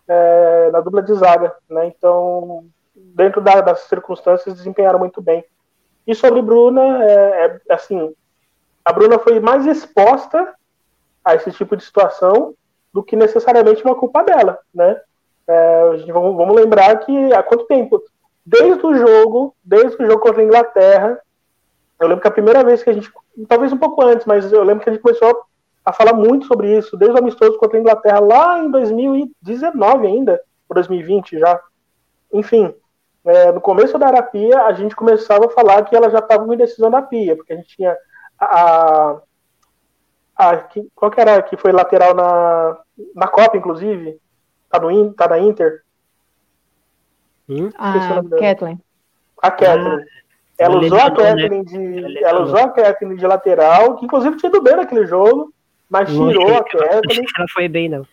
A: é, na dupla de zaga. Né? Então, dentro da, das circunstâncias, desempenharam muito bem. E sobre Bruna, é, é, assim, a Bruna foi mais exposta a esse tipo de situação do que necessariamente uma culpa dela, né? É, vamos, vamos, lembrar que há quanto tempo? Desde o jogo, desde o jogo contra a Inglaterra, eu lembro que a primeira vez que a gente, talvez um pouco antes, mas eu lembro que a gente começou a falar muito sobre isso, desde o amistoso contra a Inglaterra, lá em 2019 ainda, ou 2020 já. Enfim, é, no começo da Arapia, a gente começava a falar que ela já estava com indecisão da Pia, porque a gente tinha a. a, a que, qual que era que foi lateral na, na Copa, inclusive? Tá, no, tá na Inter?
C: Hum? A Kathleen.
A: A Kathleen. Ah. Ela usou a Kathleen de, ela usou a Kathleen de lateral, que inclusive tinha ido bem naquele jogo, mas tirou a Kathleen.
B: Ela foi bem, não.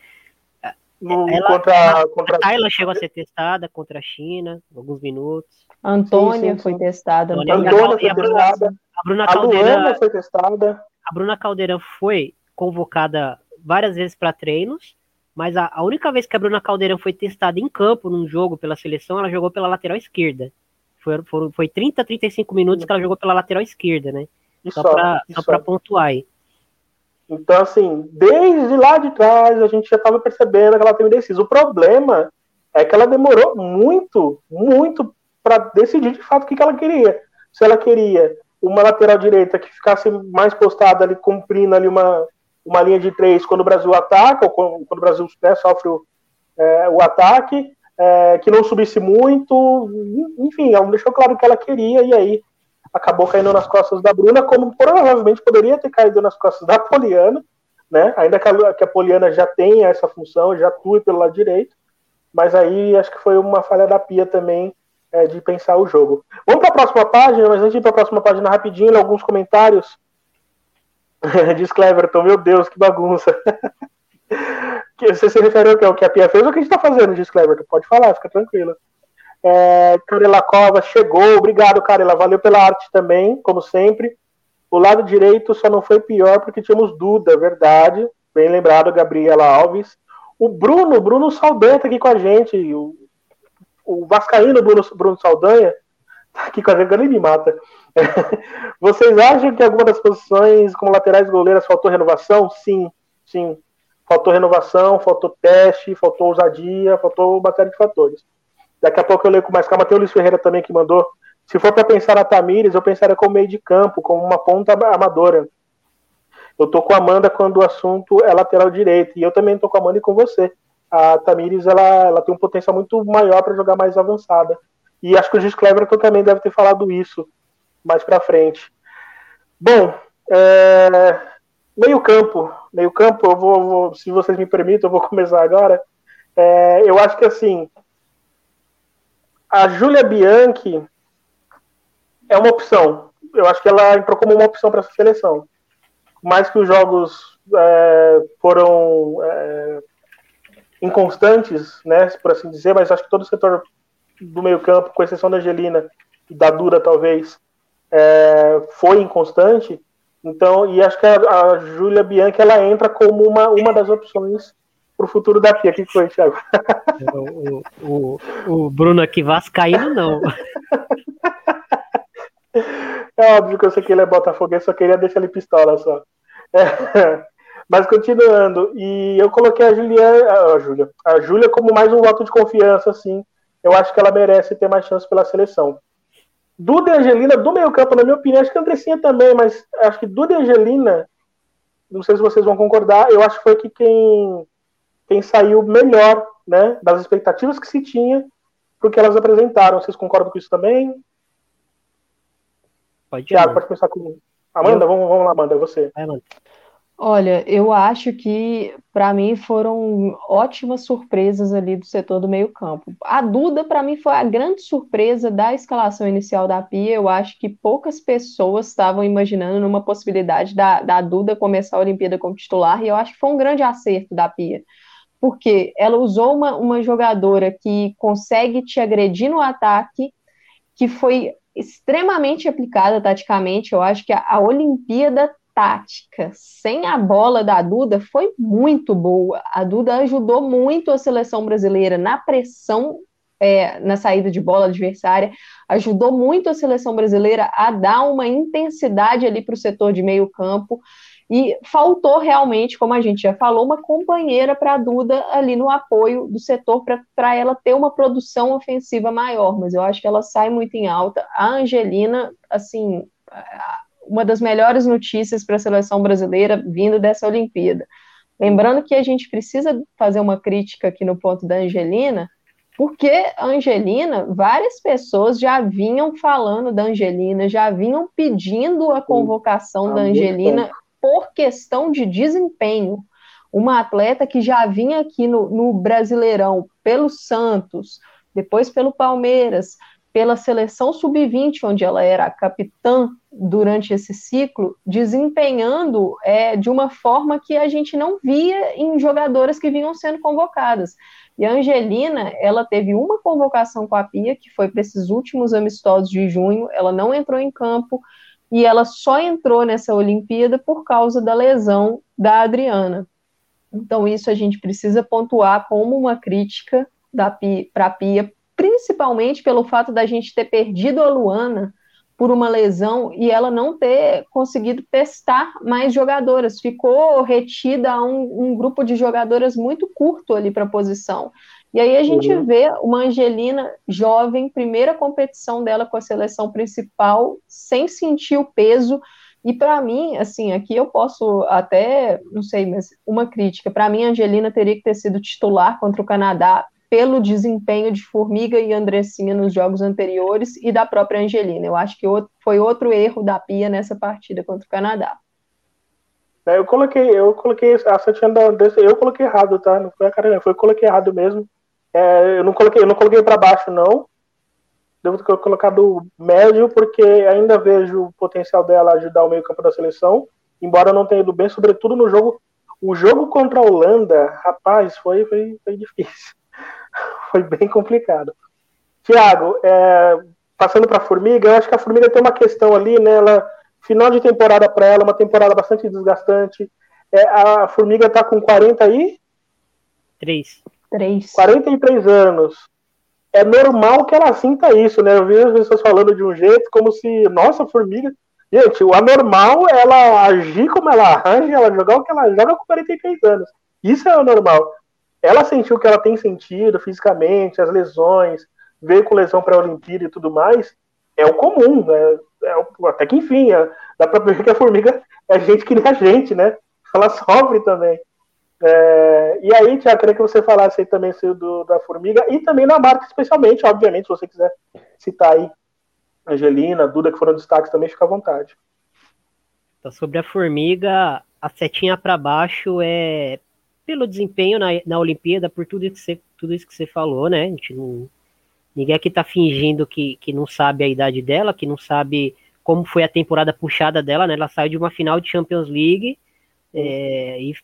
A: No, ela, contra, ela, contra...
B: A Tayla chegou a ser testada contra a China, alguns minutos.
C: A Antônia sim, sim, foi sim. testada.
A: Antônia, Antônia foi testada. A Bruna
B: Caldeira, a foi testada. A Bruna Caldeira foi convocada várias vezes para treinos, mas a, a, única vez que a Bruna Caldeirão foi testada em campo num jogo pela seleção, ela jogou pela lateral esquerda. Foi, foi, foi 30, 35 minutos que ela jogou pela lateral esquerda, né? E só, só para pontuar aí.
A: Então, assim, desde lá de trás a gente já estava percebendo que ela teve indecisa. O problema é que ela demorou muito, muito para decidir de fato o que, que ela queria. Se ela queria uma lateral direita que ficasse mais postada ali, cumprindo ali uma, uma linha de três quando o Brasil ataca, ou quando, quando o Brasil né, sofre o, é, o ataque, é, que não subisse muito, enfim, ela deixou claro o que ela queria, e aí acabou caindo nas costas da Bruna, como provavelmente poderia ter caído nas costas da Poliana, né? Ainda que a, que a Poliana já tenha essa função, já atue pelo lado direito, mas aí acho que foi uma falha da Pia também é, de pensar o jogo. Vamos para a próxima página, mas antes de ir para a próxima página rapidinho, alguns comentários. [laughs] Diz Cleverton, meu Deus, que bagunça. [laughs] Você se refere ao que, ao que a Pia fez ou o que a gente está fazendo, diz Cleverton? Pode falar, fica tranquila. É, Carela Cova chegou, obrigado, Carela, valeu pela arte também, como sempre. O lado direito só não foi pior porque tínhamos Duda, verdade. Bem lembrado, Gabriela Alves. O Bruno, Bruno Saldanha tá aqui com a gente. O, o Vascaíno Bruno, Bruno Saldanha tá aqui com a gente, ele me mata. [laughs] Vocês acham que alguma das posições como laterais goleiras faltou renovação? Sim, sim. Faltou renovação, faltou teste, faltou ousadia, faltou uma série de fatores. Daqui a pouco eu leio com mais calma. Tem o Luiz Ferreira também que mandou. Se for para pensar na Tamires, eu pensaria como meio de campo, como uma ponta amadora. Eu tô com a Amanda quando o assunto é lateral direito. E eu também tô com a Amanda e com você. A Tamires, ela, ela tem um potencial muito maior para jogar mais avançada. E acho que o Gis Cleverton também deve ter falado isso mais para frente. Bom, é... meio campo. Meio campo, eu vou, vou, se vocês me permitem, eu vou [laughs] começar agora. É... eu acho que assim, a Júlia Bianchi é uma opção. Eu acho que ela entrou como uma opção para essa seleção. Mais que os jogos é, foram é, inconstantes, né, por assim dizer, mas acho que todo o setor do meio-campo, com exceção da Angelina e da Dura, talvez, é, foi inconstante. Então, e acho que a, a Júlia Bianchi ela entra como uma, uma das opções pro futuro da Pia. O que foi, Thiago?
B: O, o, o Bruno aqui vascaíno, não.
A: É óbvio que eu sei que ele é Botafogo, só queria deixar ele pistola só. É. Mas continuando, e eu coloquei a Julia, a Júlia, a Júlia como mais um voto de confiança, assim. Eu acho que ela merece ter mais chance pela seleção. Duda e Angelina, do meio campo, na minha opinião, acho que a Andressinha também, mas acho que Duda e Angelina, não sei se vocês vão concordar, eu acho que foi que quem quem saiu melhor né, das expectativas que se tinha para que elas apresentaram. Vocês concordam com isso também?
B: Pode Tiago,
A: pode começar comigo. Amanda, eu... vamos, vamos lá, Amanda, você. Vai, Amanda.
C: Olha, eu acho que para mim foram ótimas surpresas ali do setor do meio-campo. A Duda, para mim, foi a grande surpresa da escalação inicial da Pia. Eu acho que poucas pessoas estavam imaginando numa possibilidade da, da Duda começar a Olimpíada como titular, e eu acho que foi um grande acerto da Pia porque ela usou uma, uma jogadora que consegue te agredir no ataque, que foi extremamente aplicada taticamente. Eu acho que a, a Olimpíada tática sem a bola da Duda foi muito boa. A Duda ajudou muito a seleção brasileira na pressão é, na saída de bola adversária, ajudou muito a seleção brasileira a dar uma intensidade ali para o setor de meio campo. E faltou realmente, como a gente já falou, uma companheira para a Duda ali no apoio do setor para ela ter uma produção ofensiva maior. Mas eu acho que ela sai muito em alta. A Angelina, assim, uma das melhores notícias para a seleção brasileira vindo dessa Olimpíada. Lembrando que a gente precisa fazer uma crítica aqui no ponto da Angelina, porque a Angelina, várias pessoas já vinham falando da Angelina, já vinham pedindo a convocação da Angelina por questão de desempenho. Uma atleta que já vinha aqui no, no Brasileirão pelo Santos, depois pelo Palmeiras, pela seleção sub-20, onde ela era capitã durante esse ciclo, desempenhando é, de uma forma que a gente não via em jogadoras que vinham sendo convocadas. E a Angelina, ela teve uma convocação com a Pia, que foi para esses últimos amistosos de junho, ela não entrou em campo, e ela só entrou nessa Olimpíada por causa da lesão da Adriana. Então, isso a gente precisa pontuar como uma crítica para a Pia, principalmente pelo fato da gente ter perdido a Luana por uma lesão e ela não ter conseguido testar mais jogadoras. Ficou retida a um, um grupo de jogadoras muito curto ali para a posição. E aí a gente uhum. vê uma Angelina jovem, primeira competição dela com a seleção principal, sem sentir o peso. E para mim, assim, aqui eu posso até, não sei, mas uma crítica. Para mim, a Angelina teria que ter sido titular contra o Canadá pelo desempenho de Formiga e Andressinha nos jogos anteriores e da própria Angelina. Eu acho que foi outro erro da Pia nessa partida contra o Canadá.
A: É, eu coloquei, eu coloquei a Andressa, eu coloquei errado, tá? Não foi a cara, foi eu coloquei errado mesmo. É, eu não coloquei, eu não coloquei para baixo não. Devo ter colocado médio porque ainda vejo o potencial dela ajudar o meio-campo da seleção, embora não tenha ido bem, sobretudo no jogo o jogo contra a Holanda, rapaz, foi, foi, foi difícil. Foi bem complicado. Tiago, é, passando para a Formiga, eu acho que a Formiga tem uma questão ali, né? Ela, final de temporada para ela, uma temporada bastante desgastante. É, a Formiga está com 40 aí?
B: Três.
C: Três.
A: 43 anos. É normal que ela sinta isso, né? Eu vi as pessoas falando de um jeito como se, nossa, Formiga. Gente, o anormal é ela agir como ela arranja, ela jogar o que ela joga com 43 anos. Isso é o normal ela sentiu que ela tem sentido fisicamente, as lesões, veio com lesão para a Olimpíada e tudo mais, é o comum, né? É o, até que enfim, é, dá para ver que a formiga é gente que nem a gente, né? Ela [laughs] sofre também. É, e aí, Tiago, queria que você falasse aí também do, da formiga e também na marca, especialmente, obviamente, se você quiser citar aí Angelina, Duda, que foram destaques também, fica à vontade.
B: Então, sobre a formiga, a setinha para baixo é pelo desempenho na, na Olimpíada, por tudo, que você, tudo isso que você falou, né? A gente não, ninguém aqui tá fingindo que, que não sabe a idade dela, que não sabe como foi a temporada puxada dela, né? Ela saiu de uma final de Champions League é, e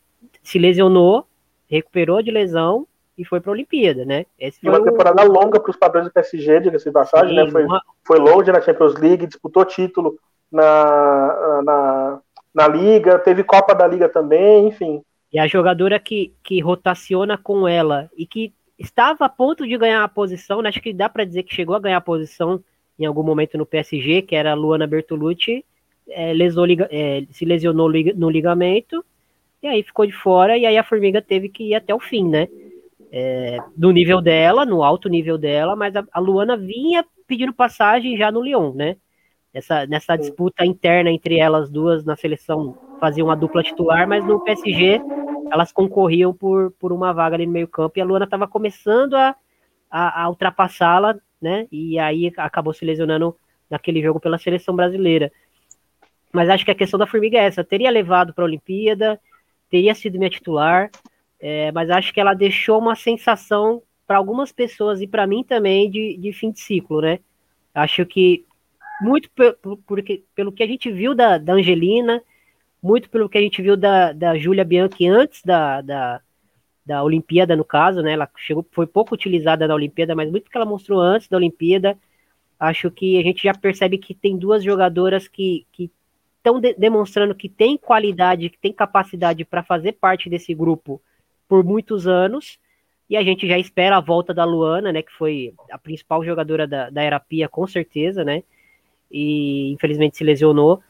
B: se lesionou, recuperou de lesão e foi para a Olimpíada, né?
A: Esse foi uma temporada o... longa para os padrões do PSG, diga-se de passagem, né? Foi, uma... foi longe na Champions League, disputou título na, na, na Liga, teve Copa da Liga também, enfim.
B: E a jogadora que, que rotaciona com ela e que estava a ponto de ganhar a posição, né, acho que dá para dizer que chegou a ganhar a posição em algum momento no PSG, que era a Luana Bertolucci, é, lesou, é, se lesionou no ligamento, e aí ficou de fora, e aí a Formiga teve que ir até o fim, né? É, no nível dela, no alto nível dela, mas a, a, Luana vinha pedindo passagem já no Lyon, né? Nessa, nessa disputa interna entre elas duas na seleção faziam uma dupla titular, mas no PSG elas concorriam por, por uma vaga ali no meio campo e a Luana estava começando a, a, a ultrapassá-la, né? E aí acabou se lesionando naquele jogo pela seleção brasileira. Mas acho que a questão da Formiga é essa: teria levado para a Olimpíada, teria sido minha titular, é, mas acho que ela deixou uma sensação para algumas pessoas e para mim também de, de fim de ciclo, né? Acho que muito porque, pelo que a gente viu da, da Angelina, muito pelo que a gente viu da, da Júlia Bianchi antes da, da, da Olimpíada, no caso, né? Ela chegou, foi pouco utilizada na Olimpíada, mas muito que ela mostrou antes da Olimpíada. Acho que a gente já percebe que tem duas jogadoras que estão de, demonstrando que tem qualidade, que tem capacidade para fazer parte desse grupo por muitos anos. E a gente já espera a volta da Luana, né? Que foi a principal jogadora da, da Erapia, com certeza, né? E infelizmente se lesionou.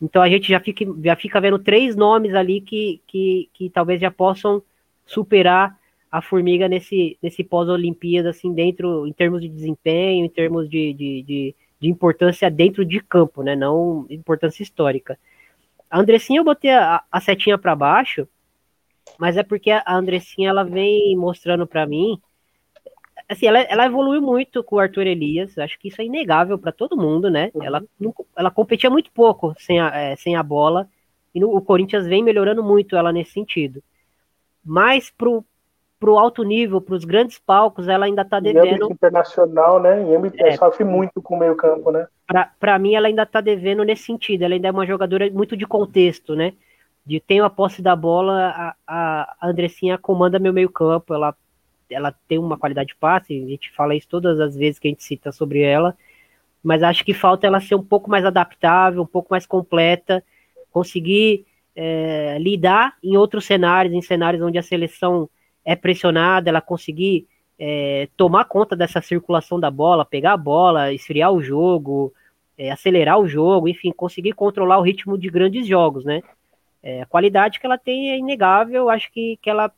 B: Então a gente já fica, já fica vendo três nomes ali que, que, que talvez já possam superar a Formiga nesse, nesse pós-Olimpíada, assim, dentro, em termos de desempenho, em termos de, de, de, de, importância dentro de campo, né? Não importância histórica. A Andressinha eu botei a, a setinha para baixo, mas é porque a Andressinha ela vem mostrando para mim assim, ela, ela evoluiu muito com o Arthur Elias, acho que isso é inegável para todo mundo, né? Uhum. Ela, ela competia muito pouco sem a, é, sem a bola, e no, o Corinthians vem melhorando muito ela nesse sentido. Mas pro, pro alto nível, para os grandes palcos, ela ainda está devendo. Em âmbito
A: internacional, né? Em âmbito, é, sofre muito com o meio campo, né?
B: Para mim, ela ainda está devendo nesse sentido. Ela ainda é uma jogadora muito de contexto, né? De tenho a posse da bola, a, a Andressinha comanda meu meio campo, ela ela tem uma qualidade de passe, a gente fala isso todas as vezes que a gente cita sobre ela, mas acho que falta ela ser um pouco mais adaptável, um pouco mais completa, conseguir é, lidar em outros cenários, em cenários onde a seleção é pressionada, ela conseguir é, tomar conta dessa circulação da bola, pegar a bola, esfriar o jogo, é, acelerar o jogo, enfim, conseguir controlar o ritmo de grandes jogos, né? É, a qualidade que ela tem é inegável, acho que, que ela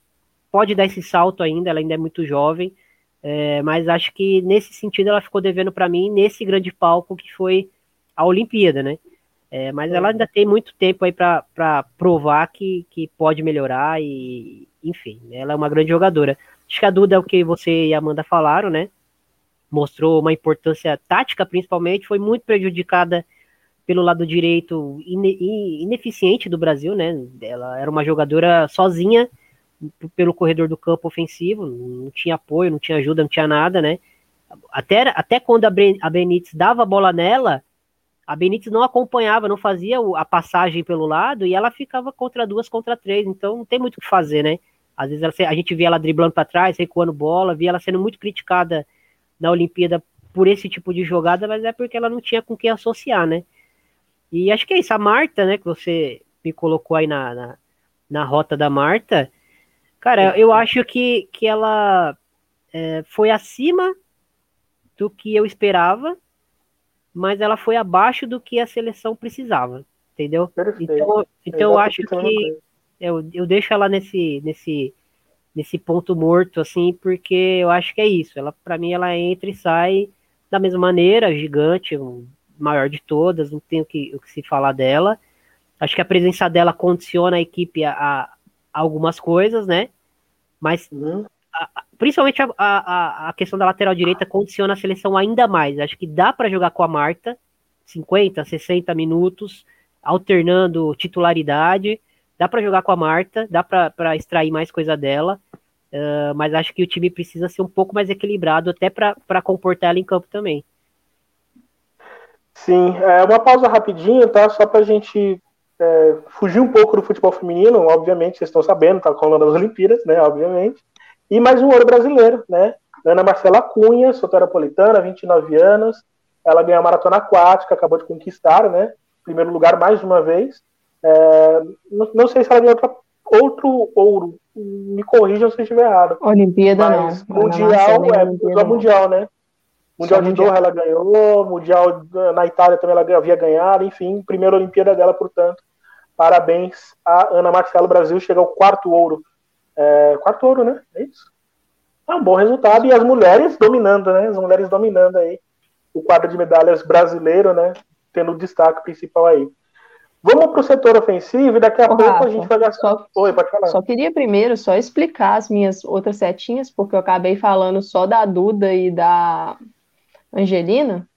B: pode dar esse salto ainda, ela ainda é muito jovem, é, mas acho que nesse sentido ela ficou devendo para mim nesse grande palco que foi a Olimpíada, né? É, mas ela ainda tem muito tempo aí para provar que, que pode melhorar e, enfim, ela é uma grande jogadora. Acho que a Duda é o que você e a Amanda falaram, né? Mostrou uma importância tática, principalmente, foi muito prejudicada pelo lado direito ineficiente do Brasil, né? Ela era uma jogadora sozinha pelo corredor do campo ofensivo, não tinha apoio, não tinha ajuda, não tinha nada, né? Até, até quando a Benítez dava a bola nela, a Benítez não acompanhava, não fazia a passagem pelo lado e ela ficava contra duas, contra três, então não tem muito o que fazer, né? Às vezes ela, a gente via ela driblando para trás, recuando bola, via ela sendo muito criticada na Olimpíada por esse tipo de jogada, mas é porque ela não tinha com quem associar, né? E acho que é isso, a Marta, né, que você me colocou aí na, na, na rota da Marta, cara, eu acho que, que ela é, foi acima do que eu esperava, mas ela foi abaixo do que a seleção precisava, entendeu? Perfeito. Então, então eu acho que eu, eu deixo ela nesse, nesse, nesse ponto morto, assim, porque eu acho que é isso. Ela, para mim, ela entra e sai da mesma maneira, gigante, maior de todas, não tem o que, o que se falar dela. Acho que a presença dela condiciona a equipe a, a algumas coisas, né? Mas uhum principalmente a, a, a questão da lateral direita condiciona a seleção ainda mais. Acho que dá para jogar com a Marta 50, 60 minutos, alternando titularidade. Dá para jogar com a Marta, dá para extrair mais coisa dela. Uh, mas acho que o time precisa ser um pouco mais equilibrado, até para comportar ela em campo também.
A: Sim, é uma pausa rapidinho, tá? Só para a gente é, fugir um pouco do futebol feminino, obviamente, vocês estão sabendo, tá rolando as Olimpíadas, né? Obviamente. E mais um ouro brasileiro, né? Ana Marcela Cunha, soteropolitana, 29 anos. Ela ganhou a maratona aquática, acabou de conquistar, né? Primeiro lugar mais uma vez. É, não, não, sei se ela ganhou outra, outro ouro. Me corrijam se eu estiver errado.
C: Olimpíada mas
A: não. Mundial, é, mundial, mundial, né? Mundial Só de. Doha ela ganhou, Mundial na Itália também ela havia ganhado, enfim, primeira Olimpíada dela, portanto. Parabéns a Ana Marcela. O Brasil chega ao quarto ouro é, quarto ouro, né? É isso. É um bom resultado. E as mulheres dominando, né? As mulheres dominando aí o quadro de medalhas brasileiro, né? Tendo o destaque principal aí. Vamos para o setor ofensivo e daqui a Ô, pouco Rafa, a gente vai gastar.
C: Só, Oi, pode falar. Só queria primeiro só explicar as minhas outras setinhas, porque eu acabei falando só da Duda e da Angelina.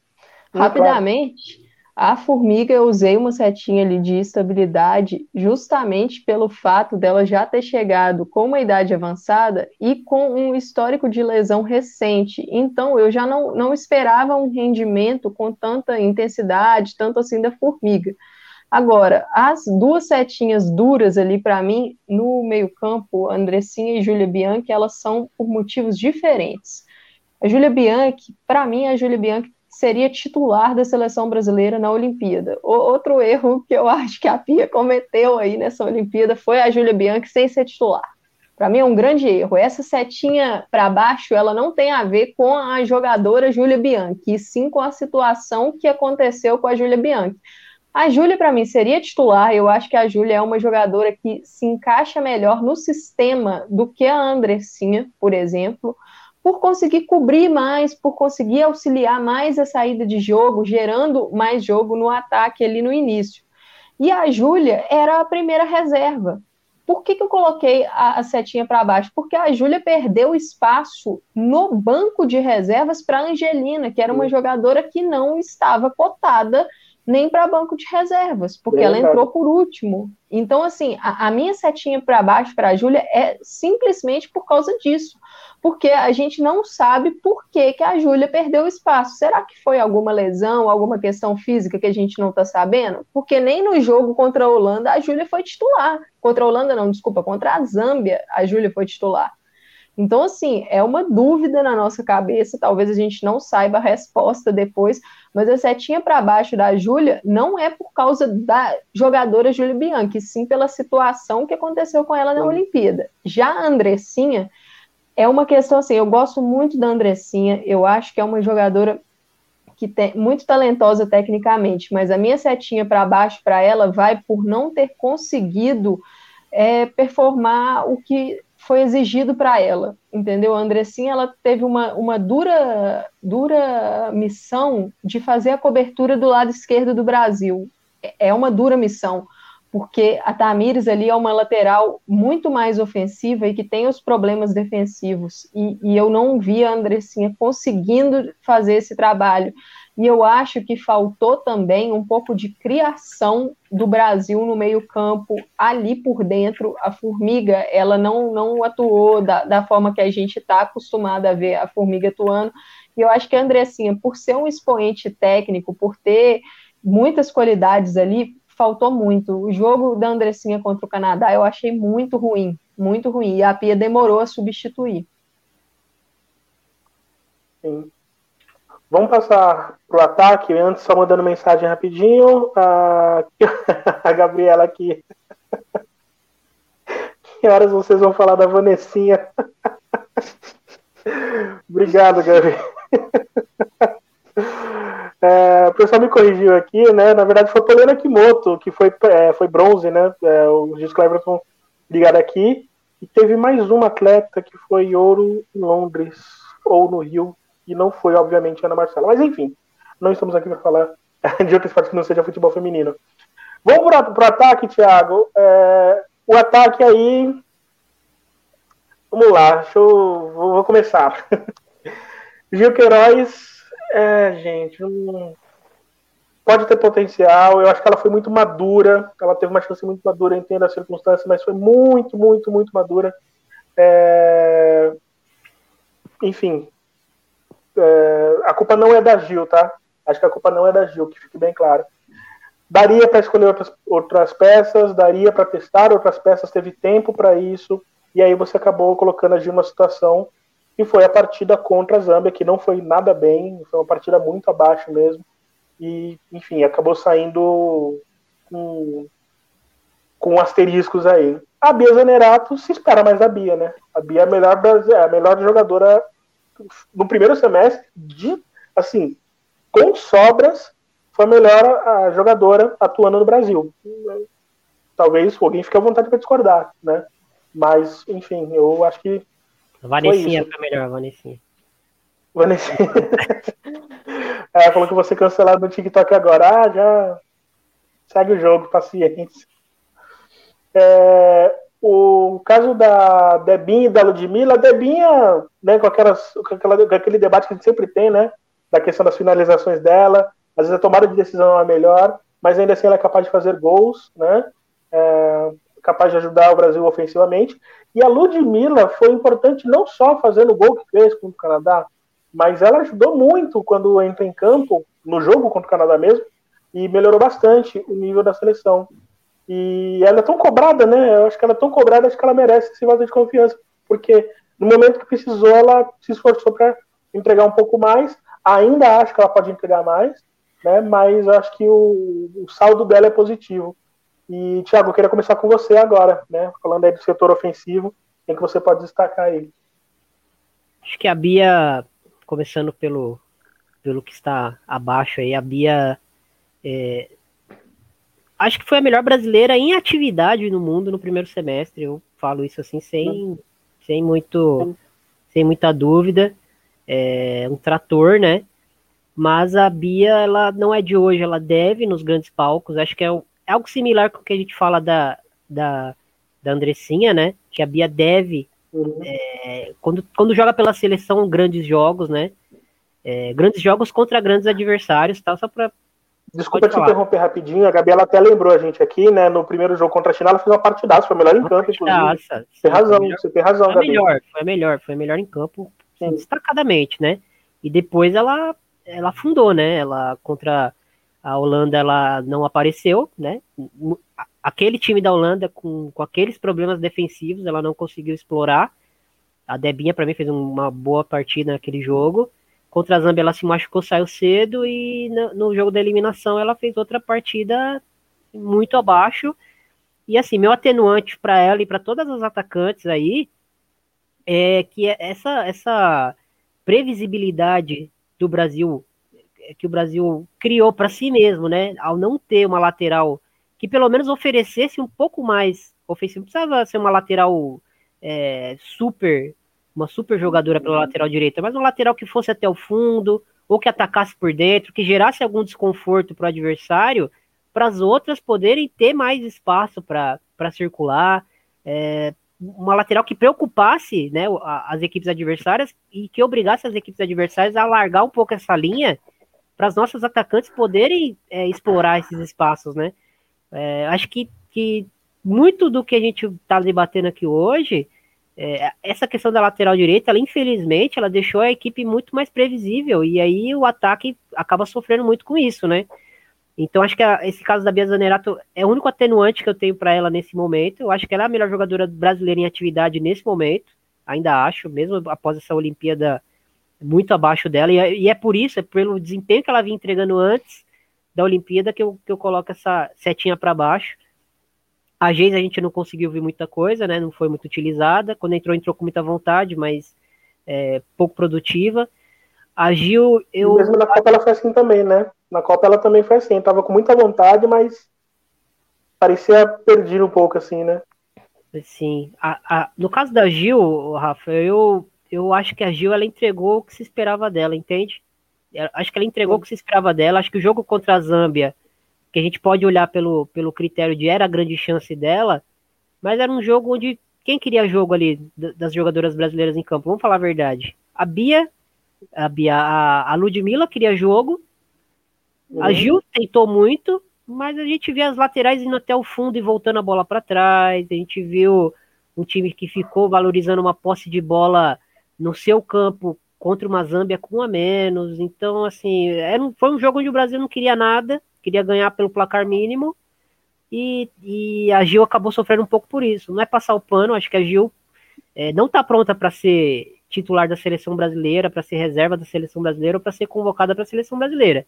C: Rapidamente. A formiga eu usei uma setinha ali de estabilidade justamente pelo fato dela já ter chegado com uma idade avançada e com um histórico de lesão recente. Então eu já não, não esperava um rendimento com tanta intensidade, tanto assim da formiga. Agora, as duas setinhas duras ali para mim no meio-campo, Andressinha e Júlia Bianchi, elas são por motivos diferentes. A Júlia Bianchi, para mim, a Júlia Bianchi seria titular da seleção brasileira na Olimpíada. O, outro erro que eu acho que a Pia cometeu aí nessa Olimpíada foi a Júlia Bianchi sem ser titular. Para mim é um grande erro. Essa setinha para baixo, ela não tem a ver com a jogadora Júlia Bianchi, e sim com a situação que aconteceu com a Júlia Bianchi. A Júlia, para mim, seria titular. Eu acho que a Júlia é uma jogadora que se encaixa melhor no sistema do que a Andressinha, por exemplo por conseguir cobrir mais, por conseguir auxiliar mais a saída de jogo, gerando mais jogo no ataque ali no início. E a Júlia era a primeira reserva. Por que, que eu coloquei a, a setinha para baixo? Porque a Júlia perdeu espaço no banco de reservas para a Angelina, que era uma jogadora que não estava cotada nem para banco de reservas, porque Bem ela entrou por último. Então, assim, a, a minha setinha para baixo para a Júlia é simplesmente por causa disso porque a gente não sabe por que, que a Júlia perdeu espaço. Será que foi alguma lesão, alguma questão física que a gente não está sabendo? Porque nem no jogo contra a Holanda a Júlia foi titular. Contra a Holanda, não, desculpa, contra a Zâmbia a Júlia foi titular. Então, assim, é uma dúvida na nossa cabeça, talvez a gente não saiba a resposta depois, mas a setinha para baixo da Júlia não é por causa da jogadora Júlia Bianchi, sim pela situação que aconteceu com ela na Olimpíada. Já a Andressinha é uma questão assim, eu gosto muito da Andressinha, eu acho que é uma jogadora que tem muito talentosa tecnicamente, mas a minha setinha para baixo para ela vai por não ter conseguido é, performar o que foi exigido para ela, entendeu? A Andressinha ela teve uma, uma dura, dura missão de fazer a cobertura do lado esquerdo do Brasil. É, é uma dura missão, porque a Tamires ali é uma lateral muito mais ofensiva e que tem os problemas defensivos. E, e eu não vi a Andressinha conseguindo fazer esse trabalho. E eu acho que faltou também um pouco de criação do Brasil no meio-campo, ali por dentro. A Formiga, ela não, não atuou da, da forma que a gente está acostumado a ver a Formiga atuando. E eu acho que a Andressinha, por ser um expoente técnico, por ter muitas qualidades ali, faltou muito. O jogo da Andressinha contra o Canadá eu achei muito ruim, muito ruim. E a Pia demorou a substituir.
A: Sim. Vamos passar para o ataque. Antes, só mandando mensagem rapidinho. A, [laughs] a Gabriela aqui. [laughs] que horas vocês vão falar da Vanessinha? [laughs] Obrigado, Gabi. É, o pessoal me corrigiu aqui, né? Na verdade foi Polena Kimoto, que foi, é, foi bronze, né? É, o Gis Cleverton ligado aqui. E teve mais uma atleta que foi ouro em Londres, ou no Rio, e não foi, obviamente, Ana Marcela. Mas enfim, não estamos aqui para falar [laughs] de outro esporte que não seja futebol feminino. Vamos para o ataque, Thiago. É, o ataque aí. Vamos lá, deixa eu, vou, vou começar. [laughs] Gil Queiroz, é, gente, pode ter potencial. Eu acho que ela foi muito madura. Ela teve uma chance muito madura, entendo as circunstâncias, mas foi muito, muito, muito madura. É, enfim, é, a culpa não é da Gil, tá? Acho que a culpa não é da Gil, que fique bem claro. Daria para escolher outras, outras peças, daria para testar outras peças, teve tempo para isso, e aí você acabou colocando a Gil numa situação que foi a partida contra a Zâmbia, que não foi nada bem, foi uma partida muito abaixo mesmo, e enfim, acabou saindo com, com asteriscos aí. A Bia Zanerato se espera mais da Bia, né? A Bia é a melhor, é a melhor jogadora no primeiro semestre, de, assim, com sobras, foi a melhor a jogadora atuando no Brasil. Talvez alguém fique à vontade para discordar, né? Mas, enfim, eu acho que.
B: Vanessinha foi, foi melhor, Vanessinha.
A: Vanessinha. [laughs] é, falou que você cancelado no TikTok agora. Ah, já. Segue o jogo, paciência. É, o caso da Debinha e da Ludmilla, a Debinha, né, com, aquelas, com, aquela, com aquele debate que a gente sempre tem, né, da questão das finalizações dela, às vezes a tomada de decisão é melhor, mas ainda assim ela é capaz de fazer gols, né, é, capaz de ajudar o Brasil ofensivamente. E a Ludmilla foi importante não só fazendo o gol que fez contra o Canadá, mas ela ajudou muito quando entra em campo, no jogo contra o Canadá mesmo, e melhorou bastante o nível da seleção. E ela é tão cobrada, né? Eu acho que ela é tão cobrada, acho que ela merece esse voto de confiança, porque no momento que precisou, ela se esforçou para entregar um pouco mais. Ainda acho que ela pode entregar mais, né? Mas acho que o, o saldo dela é positivo. E, Thiago, eu queria começar com você agora, né? Falando aí do setor ofensivo, em que você pode destacar aí.
B: Acho que a Bia, começando pelo, pelo que está abaixo aí, a Bia é, acho que foi a melhor brasileira em atividade no mundo no primeiro semestre. Eu falo isso assim sem, sem muito sem muita dúvida. É um trator, né? Mas a Bia, ela não é de hoje, ela deve nos grandes palcos. Acho que é, é algo similar com o que a gente fala da, da, da Andressinha, né? Que a Bia deve, é, quando, quando joga pela seleção, grandes jogos, né? É, grandes jogos contra grandes adversários, tal, só para
A: Desculpa te interromper rapidinho, a Gabriela até lembrou a gente aqui, né? No primeiro jogo contra a China, ela fez uma partidaça, foi melhor em campo, inclusive. Tem razão, melhor, você tem razão,
B: foi. Melhor, foi melhor, foi melhor em campo, Sim. destacadamente, né? E depois ela, ela afundou, né? Ela contra a Holanda, ela não apareceu, né? Aquele time da Holanda com, com aqueles problemas defensivos, ela não conseguiu explorar. A Debinha, para mim, fez uma boa partida naquele jogo. Contra a Zâmbia, ela se machucou, saiu cedo. E no, no jogo da eliminação, ela fez outra partida muito abaixo. E assim, meu atenuante para ela e para todas as atacantes aí é que essa, essa previsibilidade do Brasil que o Brasil criou para si mesmo, né? Ao não ter uma lateral que pelo menos oferecesse um pouco mais ofensivo. Não precisava ser uma lateral é, super, uma super jogadora pela lateral direita, mas uma lateral que fosse até o fundo, ou que atacasse por dentro, que gerasse algum desconforto para o adversário, para as outras poderem ter mais espaço para circular. É, uma lateral que preocupasse né, as equipes adversárias e que obrigasse as equipes adversárias a largar um pouco essa linha para as nossas atacantes poderem é, explorar esses espaços, né? É, acho que, que muito do que a gente está debatendo aqui hoje, é, essa questão da lateral direita, ela infelizmente, ela deixou a equipe muito mais previsível e aí o ataque acaba sofrendo muito com isso, né? Então acho que a, esse caso da Bia Zanerato é o único atenuante que eu tenho para ela nesse momento. Eu acho que ela é a melhor jogadora brasileira em atividade nesse momento, ainda acho, mesmo após essa Olimpíada muito abaixo dela, e é, e é por isso, é pelo desempenho que ela vinha entregando antes da Olimpíada que eu, que eu coloco essa setinha para baixo. A Geis a gente não conseguiu ver muita coisa, né? Não foi muito utilizada. Quando entrou, entrou com muita vontade, mas é, pouco produtiva. A Gil, eu.
A: Mesmo na Copa ela foi assim também, né? Na Copa ela também foi assim. Tava com muita vontade, mas parecia perdido um pouco, assim, né?
B: Sim. A, a, no caso da Gil, Rafa, eu, eu acho que a Gil ela entregou o que se esperava dela, entende? Acho que ela entregou o que se esperava dela. Acho que o jogo contra a Zâmbia, que a gente pode olhar pelo, pelo critério de era a grande chance dela, mas era um jogo onde quem queria jogo ali das jogadoras brasileiras em campo? Vamos falar a verdade. A Bia, a Bia, a, a Ludmilla queria jogo, uhum. a Gil tentou muito, mas a gente via as laterais indo até o fundo e voltando a bola para trás. A gente viu um time que ficou valorizando uma posse de bola no seu campo contra uma Zâmbia com um a menos. Então, assim, era um, foi um jogo onde o Brasil não queria nada, queria ganhar pelo placar mínimo. E, e a Gil acabou sofrendo um pouco por isso. Não é passar o pano, acho que a Gil é, não está pronta para ser titular da seleção brasileira, para ser reserva da seleção brasileira ou para ser convocada para a seleção brasileira.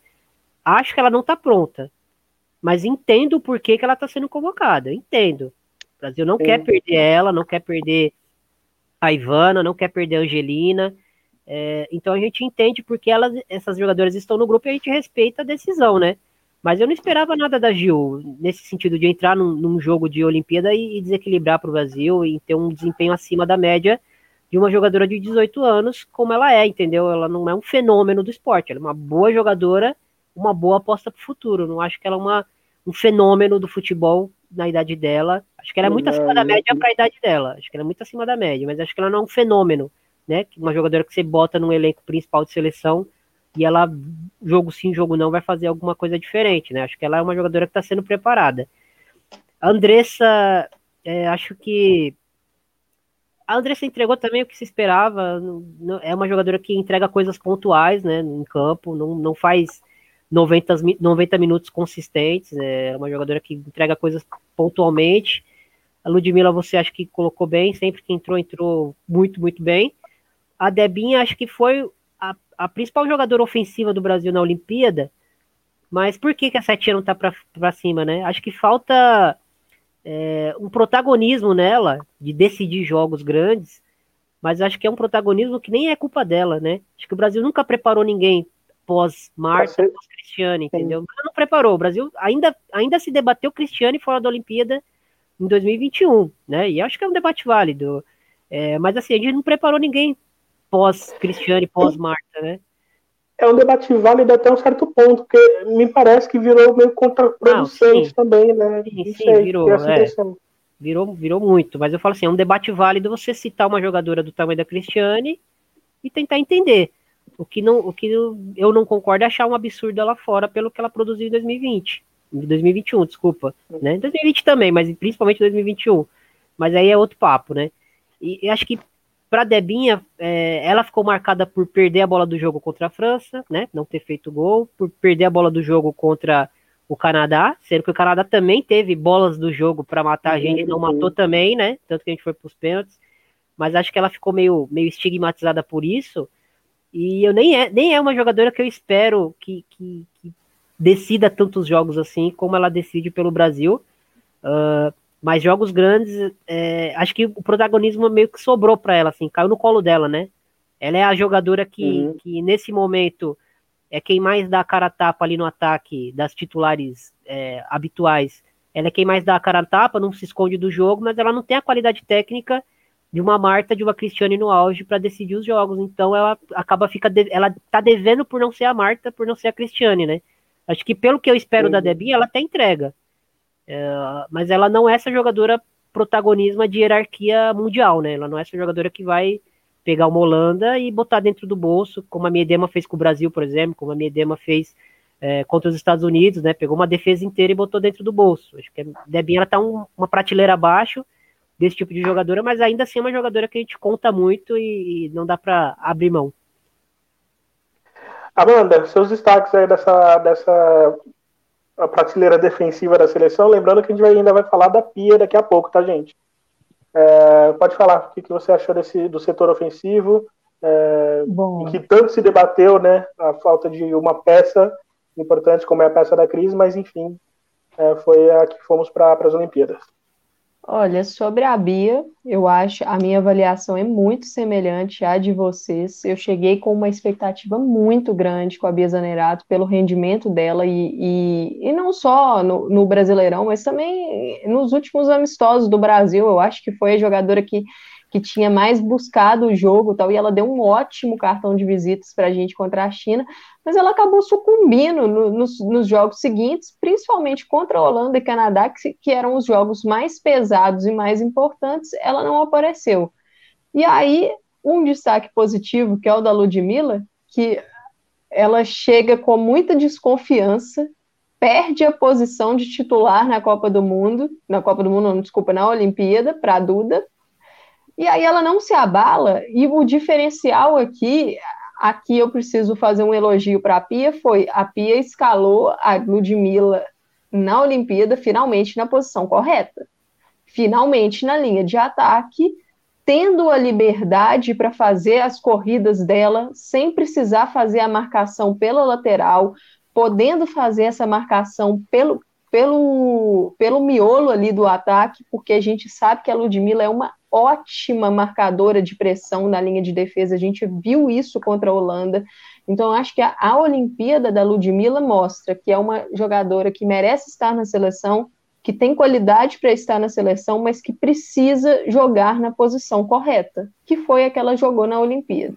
B: Acho que ela não está pronta, mas entendo o porquê que ela está sendo convocada. Entendo. O Brasil não Sim. quer perder ela, não quer perder a Ivana, não quer perder a Angelina. É, então a gente entende porque elas, essas jogadoras estão no grupo e a gente respeita a decisão, né? Mas eu não esperava nada da Gil nesse sentido de entrar num, num jogo de Olimpíada e, e desequilibrar para o Brasil e ter um desempenho acima da média de uma jogadora de 18 anos, como ela é, entendeu? Ela não é um fenômeno do esporte, ela é uma boa jogadora, uma boa aposta para o futuro. Não acho que ela é uma, um fenômeno do futebol na idade dela. Acho que ela é muito acima da média para a idade dela. Acho que ela é muito acima da média, mas acho que ela não é um fenômeno, né? Uma jogadora que você bota num elenco principal de seleção e ela, jogo sim, jogo não, vai fazer alguma coisa diferente, né? Acho que ela é uma jogadora que está sendo preparada. A Andressa, é, acho que a Andressa entregou também o que se esperava. É uma jogadora que entrega coisas pontuais, né, em campo, não, não faz 90, 90 minutos consistentes. É uma jogadora que entrega coisas pontualmente. A Ludmilla, você acha que colocou bem, sempre que entrou, entrou muito, muito bem. A Debinha, acho que foi a, principal jogadora ofensiva do Brasil na Olimpíada. Mas por que, que a Setinha não tá para cima, né? Acho que falta é, um protagonismo nela de decidir jogos grandes, mas acho que é um protagonismo que nem é culpa dela, né? Acho que o Brasil nunca preparou ninguém pós-Marta, pós-Cristiane, entendeu? Sim. Não preparou. O Brasil ainda, ainda se debateu Cristiane fora da Olimpíada em 2021, né? E acho que é um debate válido. É, mas assim, a gente não preparou ninguém pós-Cristiane, pós-Marta, né?
A: É um debate válido até um certo ponto, porque me parece que virou meio contraproducente ah, também, né?
B: Sim, sim sei, virou, é. virou, virou muito. Mas eu falo assim, é um debate válido você citar uma jogadora do tamanho da Cristiane e tentar entender. O que, não, o que eu não concordo é achar um absurdo ela fora pelo que ela produziu em 2020. Em 2021, desculpa. Né? Em 2020 também, mas principalmente em 2021. Mas aí é outro papo, né? E, e acho que para Debinha, é, ela ficou marcada por perder a bola do jogo contra a França, né? Não ter feito gol, por perder a bola do jogo contra o Canadá, sendo que o Canadá também teve bolas do jogo para matar a gente, não matou também, né? Tanto que a gente foi para os pênaltis. mas acho que ela ficou meio, meio estigmatizada por isso. E eu nem é, nem é uma jogadora que eu espero que, que, que decida tantos jogos assim como ela decide pelo Brasil. Uh, mas jogos grandes, é, acho que o protagonismo meio que sobrou para ela, assim, caiu no colo dela, né? Ela é a jogadora que, uhum. que nesse momento é quem mais dá a cara a tapa ali no ataque das titulares é, habituais. Ela é quem mais dá a cara a tapa, não se esconde do jogo, mas ela não tem a qualidade técnica de uma Marta, de uma Cristiane no auge para decidir os jogos. Então ela acaba fica de, ela tá devendo por não ser a Marta, por não ser a Cristiane, né? Acho que pelo que eu espero da Debinha, ela até entrega. É, mas ela não é essa jogadora protagonismo de hierarquia mundial, né? Ela não é essa jogadora que vai pegar uma Holanda e botar dentro do bolso, como a Miedema fez com o Brasil, por exemplo, como a Miedema fez é, contra os Estados Unidos, né? Pegou uma defesa inteira e botou dentro do bolso. Acho que a Debinha ela tá um, uma prateleira abaixo desse tipo de jogadora, mas ainda assim é uma jogadora que a gente conta muito e, e não dá para abrir mão.
A: Amanda, seus destaques aí dessa, dessa prateleira defensiva da seleção, lembrando que a gente vai, ainda vai falar da Pia daqui a pouco, tá, gente? É, pode falar o que, que você achou desse, do setor ofensivo, é, em que tanto se debateu né, a falta de uma peça importante como é a peça da crise, mas enfim, é, foi a que fomos para as Olimpíadas.
C: Olha, sobre a Bia, eu acho a minha avaliação é muito semelhante à de vocês. Eu cheguei com uma expectativa muito grande com a Bia Zanerato pelo rendimento dela e, e, e não só no, no, Brasileirão, mas também nos últimos amistosos do Brasil. Eu acho que foi a jogadora que que tinha mais buscado o jogo tal, e ela deu um ótimo cartão de visitas para a gente contra a China, mas ela acabou sucumbindo no, nos, nos, jogos seguintes, principalmente contra a Holanda e Canadá, que, que eram os jogos mais pesados e mais importantes, ela não apareceu. E aí, um destaque positivo, que é o da Ludmilla, que ela chega com muita desconfiança, perde a posição de titular na Copa do Mundo, na Copa do Mundo, não, desculpa, na Olimpíada, para a Duda, e aí ela não se abala, e o diferencial aqui, aqui eu preciso fazer um elogio para a Pia, foi a Pia escalou a Ludmilla na Olimpíada, finalmente na posição correta. Finalmente na linha de ataque, tendo a liberdade para fazer as corridas dela, sem precisar fazer a marcação pela lateral, podendo fazer essa marcação pelo, pelo, pelo miolo ali do ataque, porque a gente sabe que a Ludmilla é uma ótima marcadora de pressão na linha de defesa. A gente viu isso contra a Holanda. Então, acho que a, a Olimpíada da Ludmilla mostra que é uma jogadora que merece estar na seleção, que tem qualidade para estar na seleção, mas que precisa jogar na posição correta, que foi a que ela jogou na Olimpíada.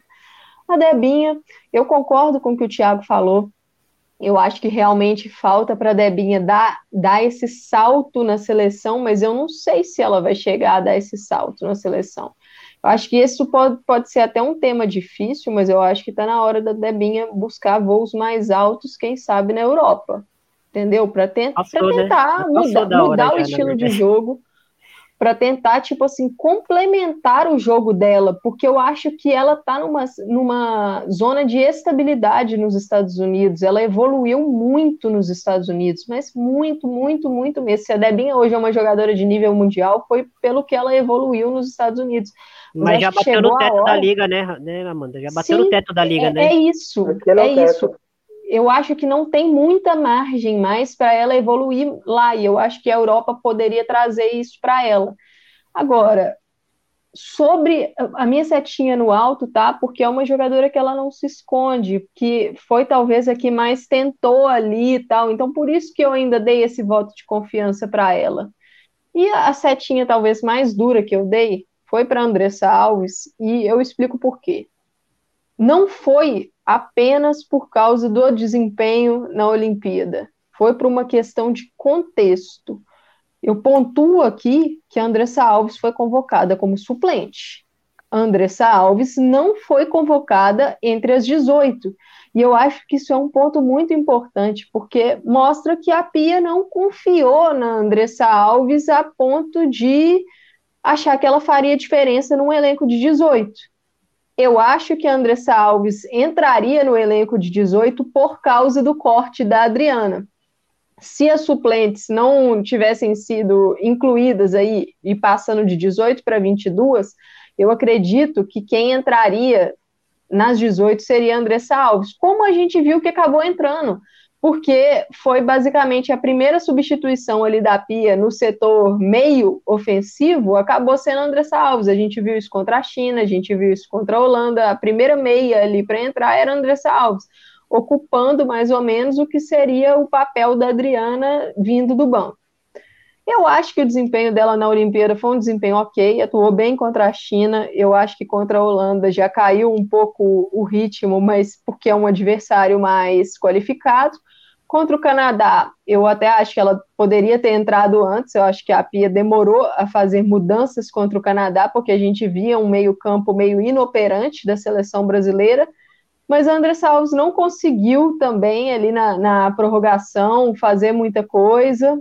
C: A Debinha, eu concordo com o que o Thiago falou. Eu acho que realmente falta para a Debinha dar, dar esse salto na seleção, mas eu não sei se ela vai chegar a dar esse salto na seleção. Eu acho que isso pode, pode ser até um tema difícil, mas eu acho que está na hora da Debinha buscar voos mais altos, quem sabe na Europa. Entendeu? Para né? tentar né? mudar, mudar o estilo de jogo para tentar, tipo assim, complementar o jogo dela, porque eu acho que ela tá numa, numa zona de estabilidade nos Estados Unidos, ela evoluiu muito nos Estados Unidos, mas muito, muito, muito mesmo. Se a Debinha hoje é uma jogadora de nível mundial, foi pelo que ela evoluiu nos Estados Unidos.
B: Mas, mas já bateu no teto da liga, né, né, Amanda? Já bateu Sim, no teto da liga,
C: é,
B: né?
C: É isso, é isso eu acho que não tem muita margem mais para ela evoluir lá, e eu acho que a Europa poderia trazer isso para ela. Agora, sobre a minha setinha no alto, tá? Porque é uma jogadora que ela não se esconde, que foi talvez a que mais tentou ali e tal, então por isso que eu ainda dei esse voto de confiança para ela. E a setinha talvez mais dura que eu dei foi para Andressa Alves, e eu explico por quê. Não foi apenas por causa do desempenho na Olimpíada. Foi por uma questão de contexto. Eu pontuo aqui que a Andressa Alves foi convocada como suplente. A Andressa Alves não foi convocada entre as 18. E eu acho que isso é um ponto muito importante, porque mostra que a Pia não confiou na Andressa Alves a ponto de achar que ela faria diferença num elenco de 18. Eu acho que a Andressa Alves entraria no elenco de 18 por causa do corte da Adriana. Se as suplentes não tivessem sido incluídas aí e passando de 18 para 22, Eu acredito que quem entraria nas 18 seria Andressa Alves, como a gente viu que acabou entrando, porque foi basicamente a primeira substituição ali da Pia no setor meio ofensivo, acabou sendo Andressa Alves. A gente viu isso contra a China, a gente viu isso contra a Holanda, a primeira meia ali para entrar era Andressa Alves, ocupando mais ou menos o que seria o papel da Adriana vindo do banco. Eu acho que o desempenho dela na Olimpíada foi um desempenho ok, atuou bem contra a China. Eu acho que contra a Holanda já caiu um pouco o ritmo, mas porque é um adversário mais qualificado. Contra o Canadá, eu até acho que ela poderia ter entrado antes. Eu acho que a Pia demorou a fazer mudanças contra o Canadá, porque a gente via um meio-campo meio inoperante da seleção brasileira. Mas a Andressa Alves não conseguiu também ali na, na prorrogação fazer muita coisa.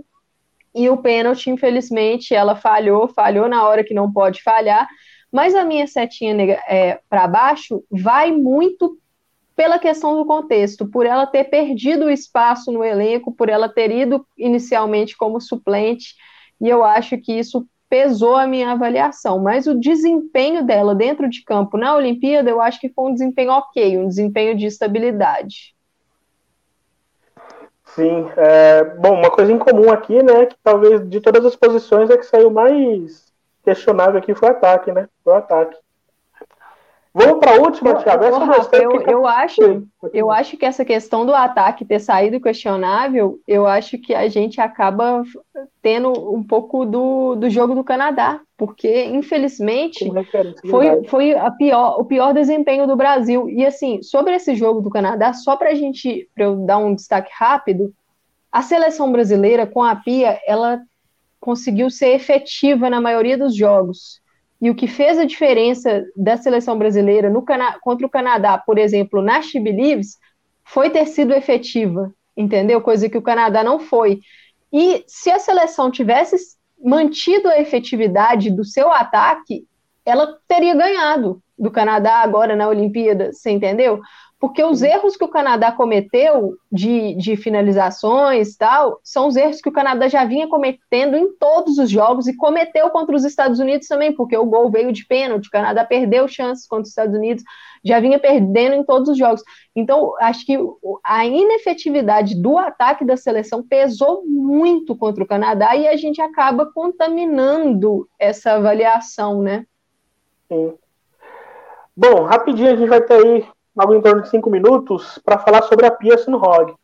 C: E o pênalti, infelizmente, ela falhou, falhou na hora que não pode falhar. Mas a minha setinha é, para baixo vai muito pela questão do contexto, por ela ter perdido o espaço no elenco, por ela ter ido inicialmente como suplente, e eu acho que isso pesou a minha avaliação. Mas o desempenho dela dentro de campo na Olimpíada, eu acho que foi um desempenho ok, um desempenho de estabilidade.
A: Sim, é, bom, uma coisa em comum aqui, né, que talvez de todas as posições é que saiu mais questionável aqui foi o ataque, né, foi o ataque. Vamos para a última, Thiago. Essa
C: Rafa, eu, que... eu, acho, eu acho que essa questão do ataque ter saído questionável, eu acho que a gente acaba tendo um pouco do, do jogo do Canadá, porque, infelizmente, foi, foi a pior, o pior desempenho do Brasil. E, assim, sobre esse jogo do Canadá, só para a gente, para eu dar um destaque rápido, a seleção brasileira, com a Pia, ela conseguiu ser efetiva na maioria dos jogos. E o que fez a diferença da seleção brasileira no Cana contra o Canadá, por exemplo, na She Believes, foi ter sido efetiva, entendeu? Coisa que o Canadá não foi. E se a seleção tivesse mantido a efetividade do seu ataque, ela teria ganhado do Canadá agora na Olimpíada, você entendeu? Porque os erros que o Canadá cometeu de, de finalizações tal, são os erros que o Canadá já vinha cometendo em todos os jogos e cometeu contra os Estados Unidos também, porque o gol veio de pênalti, o Canadá perdeu chances contra os Estados Unidos, já vinha perdendo em todos os jogos. Então, acho que a inefetividade do ataque da seleção pesou muito contra o Canadá e a gente acaba contaminando essa avaliação, né?
A: Sim. Bom, rapidinho a gente vai ter aí algo em torno de cinco minutos, para falar sobre a Pia Sunhog.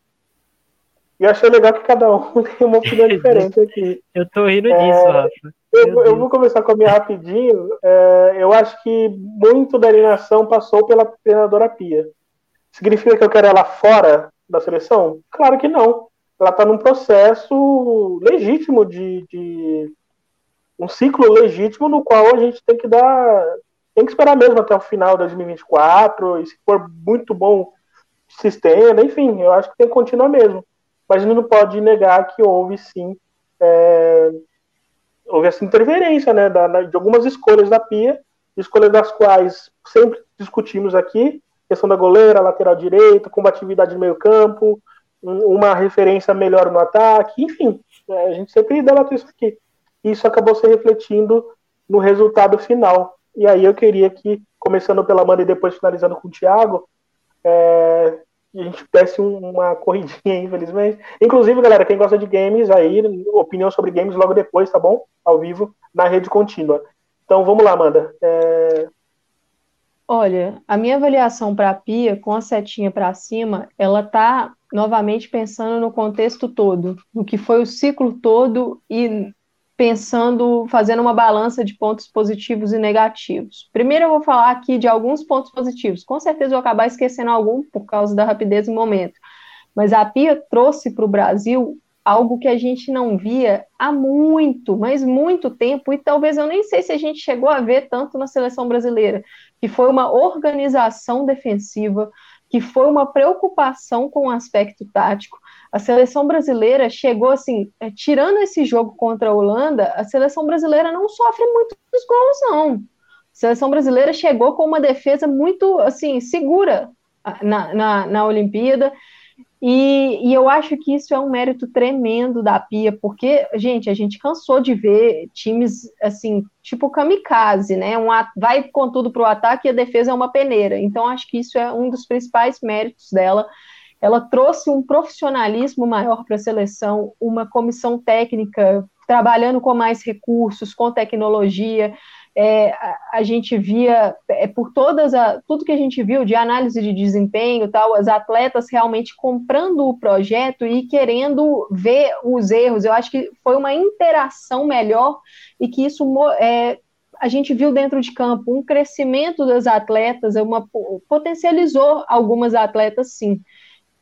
A: E eu achei legal que cada um [laughs] tem uma opinião [laughs] diferente aqui.
B: Eu tô rindo é, disso, Rafa.
A: Eu, eu, vou começar com a minha rapidinho. É, eu acho que muito da alienação passou pela treinadora Pia. Significa que eu quero ela fora da seleção? Claro que não. Ela está num processo legítimo de, de, um ciclo legítimo no qual a gente tem que dar tem que esperar mesmo até o final de 2024, e se for muito bom, se estenda, enfim, eu acho que tem que continuar mesmo. Mas a gente não pode negar que houve sim, é, houve essa interferência né, da, de algumas escolhas da Pia, escolhas das quais sempre discutimos aqui, questão da goleira, lateral direita, combatividade no meio campo, uma referência melhor no ataque, enfim, é, a gente sempre debatou isso aqui. Isso acabou se refletindo no resultado final. E aí eu queria que, começando pela Amanda e depois finalizando com o Thiago, é, a gente desse uma corridinha, infelizmente. Inclusive, galera, quem gosta de games aí, opinião sobre games logo depois, tá bom? Ao vivo, na rede contínua. Então vamos lá, Amanda. É...
C: Olha, a minha avaliação para a Pia, com a setinha para cima, ela tá novamente pensando no contexto todo, no que foi o ciclo todo e pensando, fazendo uma balança de pontos positivos e negativos. Primeiro eu vou falar aqui de alguns pontos positivos. Com certeza eu vou acabar esquecendo algum por causa da rapidez do momento. Mas a Pia trouxe para o Brasil algo que a gente não via há muito, mas muito tempo, e talvez eu nem sei se a gente chegou a ver tanto na seleção brasileira, que foi uma organização defensiva, que foi uma preocupação com o aspecto tático, a seleção brasileira chegou assim, é, tirando esse jogo contra a Holanda, a seleção brasileira não sofre muitos gols, não. A seleção brasileira chegou com uma defesa muito assim segura na, na, na Olimpíada. E, e, eu acho que isso é um mérito tremendo da Pia, porque, gente, a gente cansou de ver times assim, tipo kamikaze, né? Um, vai com tudo para o ataque e a defesa é uma peneira. Então, acho que isso é um dos principais méritos dela. Ela trouxe um profissionalismo maior para a seleção, uma comissão técnica trabalhando com mais recursos, com tecnologia. É, a, a, gente via é, por todas a, tudo que a gente viu de análise de desempenho tal as atletas realmente comprando o projeto e querendo ver os erros. Eu acho que foi uma interação melhor e que isso é, a gente viu dentro de campo. Um crescimento das atletas uma potencializou algumas atletas sim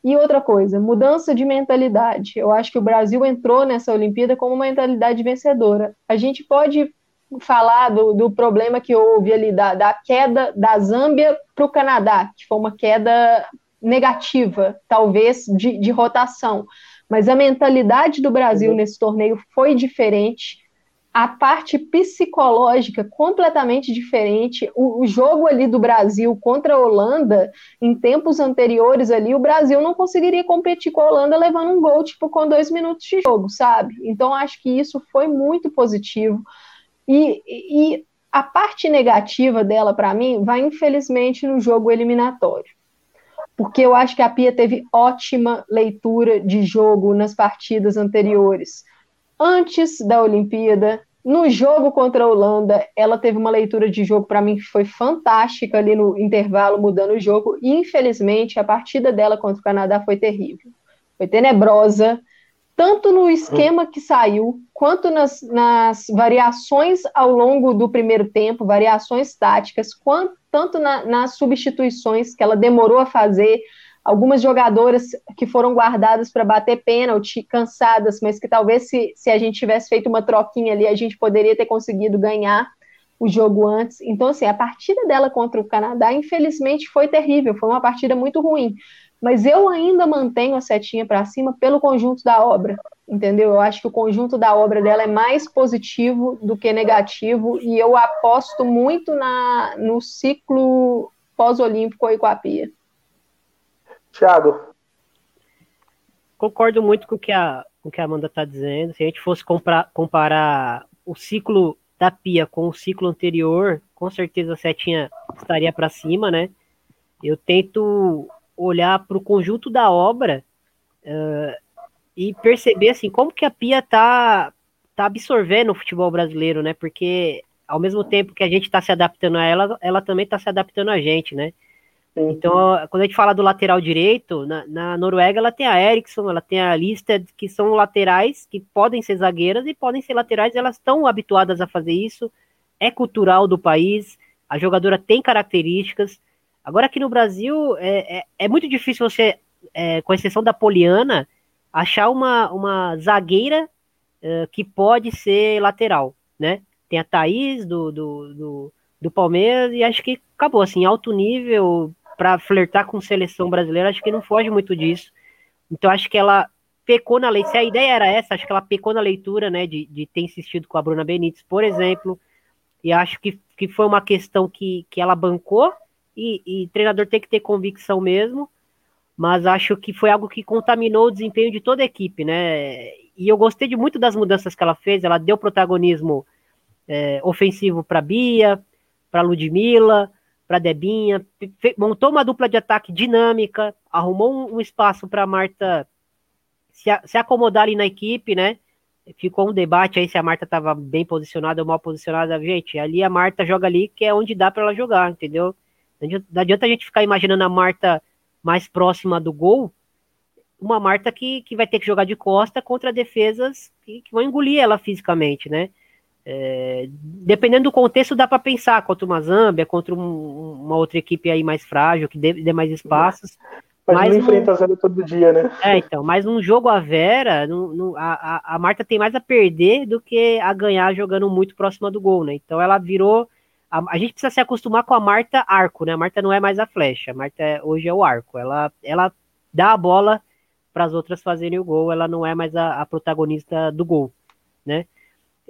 C: e outra coisa, mudança de mentalidade. Eu acho que o Brasil entrou nessa Olimpíada com uma mentalidade vencedora. A gente pode falar do, do problema que houve ali da, da queda da Zâmbia para o Canadá, que foi uma queda negativa, talvez de, de rotação. Mas a mentalidade do Brasil uhum. nesse torneio foi diferente a parte psicológica completamente diferente. O, o, jogo ali do Brasil contra a Holanda, em tempos anteriores ali, o Brasil não conseguiria competir com a Holanda levando um gol, tipo, com dois minutos de jogo, sabe? Então, acho que isso foi muito positivo. E, e a parte negativa dela, para mim, vai infelizmente no jogo eliminatório. Porque eu acho que a Pia teve ótima leitura de jogo nas partidas anteriores. Antes da Olimpíada, no jogo contra a Holanda, ela teve uma leitura de jogo para mim que foi fantástica ali no intervalo, mudando o jogo. E infelizmente, a partida dela contra o Canadá foi terrível. Foi tenebrosa, tanto no esquema que saiu, quanto nas, nas variações ao longo do primeiro tempo, variações táticas, quanto, tanto na, nas substituições que ela demorou a fazer, algumas jogadoras que foram guardadas para bater pênalti, cansadas, mas que talvez se, se a gente tivesse feito uma troquinha ali, a gente poderia ter conseguido ganhar o jogo antes. Então, assim, a partida dela contra o Canadá, infelizmente, foi terrível, foi uma partida muito ruim mas eu ainda mantenho a setinha para cima pelo conjunto da obra, entendeu? Eu acho que o conjunto da obra dela é mais positivo do que negativo e eu aposto muito na no ciclo pós-olímpico aí
A: Thiago.
B: Concordo muito com o que a, com o que a Amanda está dizendo. Se a gente fosse comprar, comparar o ciclo da Pia com o ciclo anterior, com certeza a setinha estaria para cima, né? Eu tento olhar para o conjunto da obra uh, e perceber assim como que a Pia tá tá absorvendo o futebol brasileiro, né? Porque ao mesmo tempo que a gente está se adaptando a ela, ela também está se adaptando a gente, né? Então, quando a gente fala do lateral direito, na, na, Noruega ela tem a Eriksson, ela tem a Listed, que são laterais que podem ser zagueiras e podem ser laterais, elas estão habituadas a fazer isso, é cultural do país, a jogadora tem características, Agora aqui no Brasil é, é, é muito difícil você, é, com exceção da Poliana, achar uma, uma zagueira uh, que pode ser lateral, né? Tem a Thaís do, do, do, do Palmeiras e acho que acabou, assim, alto nível para flertar com seleção brasileira, acho que não foge muito disso. Então acho que ela pecou na leitura, se a ideia era essa, acho que ela pecou na leitura, né, de, de ter insistido com a Bruna Benítez, por exemplo, e acho que, que foi uma questão que, que ela bancou, e, e treinador tem que ter convicção mesmo, mas acho que foi algo que contaminou o desempenho de toda a equipe, né? E eu gostei de muito das mudanças que ela fez, ela deu protagonismo é, ofensivo para Bia, para Ludmilla, para Debinha, montou uma dupla de ataque dinâmica, arrumou um, um espaço para Marta se, se, acomodar ali na equipe, né? Ficou um debate aí se a Marta estava bem posicionada ou mal posicionada. Gente, ali a Marta joga ali que é onde dá para ela jogar, entendeu? Não adianta a gente ficar imaginando a Marta mais próxima do gol, uma Marta que, que vai ter que jogar de costa contra defesas que, que vão engolir ela fisicamente, né? É, dependendo do contexto, dá para pensar contra uma Zâmbia, contra um, uma outra equipe aí mais frágil, que dê, dê mais espaços.
A: Mas, mas não enfrenta a Zâmbia todo dia, né?
B: É, então, mas num jogo a Vera, no, no, a, a Marta tem mais a perder do que a ganhar jogando muito próxima do gol, né? Então ela virou a, a, gente precisa se acostumar com a Marta arco, né? A Marta não é mais a flecha, a Marta é, hoje é o arco. Ela, ela dá a bola para as outras fazerem o gol, ela não é mais a, a protagonista do gol, né?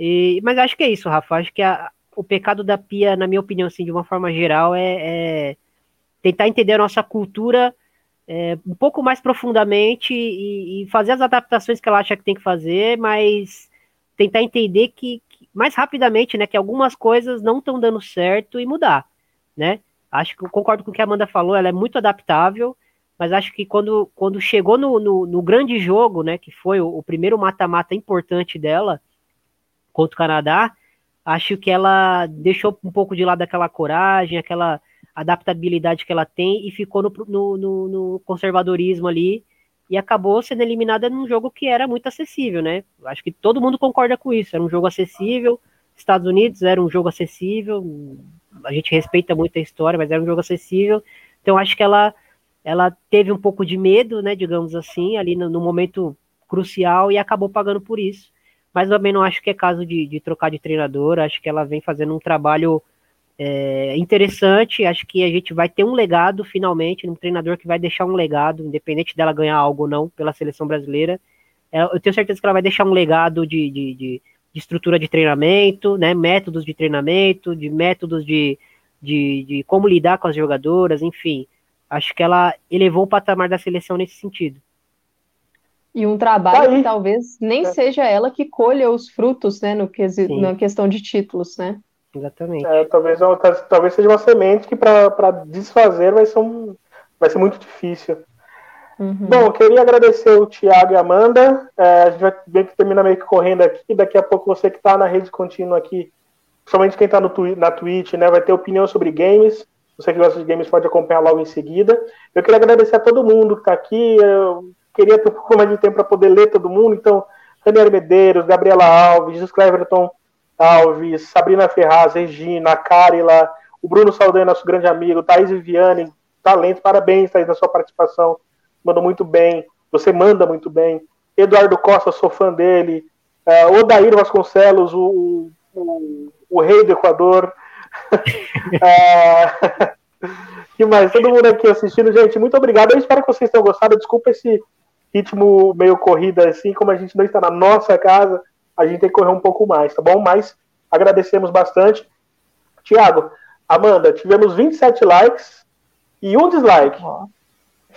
B: E, mas acho que é isso, Rafa. Acho que a, o pecado da Pia, na minha opinião, assim, de uma forma geral, é, é tentar entender a nossa cultura é, um pouco mais profundamente e, e, fazer as adaptações que ela acha que tem que fazer, mas tentar entender que, que mais rapidamente, né, que algumas coisas não estão dando certo e mudar, né? Acho que eu concordo com o que a Amanda falou, ela é muito adaptável, mas acho que quando, quando chegou no, no, no grande jogo, né, que foi o, o primeiro mata-mata importante dela contra o Canadá, acho que ela deixou um pouco de lado aquela coragem, aquela adaptabilidade que ela tem e ficou no, no, no, no conservadorismo ali e acabou sendo eliminada num jogo que era muito acessível, né? Acho que todo mundo concorda com isso. Era um jogo acessível. Estados Unidos era um jogo acessível. A gente respeita muito a história, mas era um jogo acessível. Então acho que ela ela teve um pouco de medo, né, digamos assim, ali no, no momento crucial e acabou pagando por isso. Mas também não acho que é caso de, de trocar de treinador. Acho que ela vem fazendo um trabalho é, interessante. Acho que a gente vai ter um legado finalmente, um treinador que vai deixar um legado, independente dela ganhar algo ou não pela seleção brasileira. É, eu tenho certeza que ela vai deixar um legado de, de, de, de estrutura de treinamento, né, métodos de treinamento, de métodos de, de, de como lidar com as jogadoras, enfim. Acho que ela elevou o patamar da seleção nesse sentido.
C: E um trabalho tá que talvez nem é. seja ela que colha os frutos, né, no que, na questão de títulos, né?
B: Exatamente.
A: É, talvez, talvez seja uma semente que para desfazer vai ser, um, vai ser muito difícil. Uhum. Bom, queria agradecer o Tiago e a Amanda. É, a gente vai ver que termina meio que correndo aqui. Daqui a pouco você que está na rede contínua aqui, principalmente quem está na Twitch, né, vai ter opinião sobre games. Você que gosta de games pode acompanhar logo em seguida. Eu queria agradecer a todo mundo que está aqui. Eu queria ter um pouco mais de tempo para poder ler todo mundo. Então, Daniel Medeiros, Gabriela Alves, Cleverton Alves, Sabrina Ferraz, Regina, Carila, o Bruno Saldanha, nosso grande amigo, Thaís Viviane, talento, parabéns, Thaís, na sua participação, mandou muito bem, você manda muito bem. Eduardo Costa, sou fã dele. Uh, Odair Vasconcelos, o, o, o rei do Equador. uh, [laughs] [laughs] que mais? Todo mundo aqui assistindo, gente, muito obrigado. Eu espero que vocês tenham gostado. Desculpa esse ritmo meio corrida, assim, como a gente não está na nossa casa a gente tem que correr um pouco mais, tá bom? Mas agradecemos bastante. Tiago, Amanda, tivemos 27 likes e um dislike. Oh.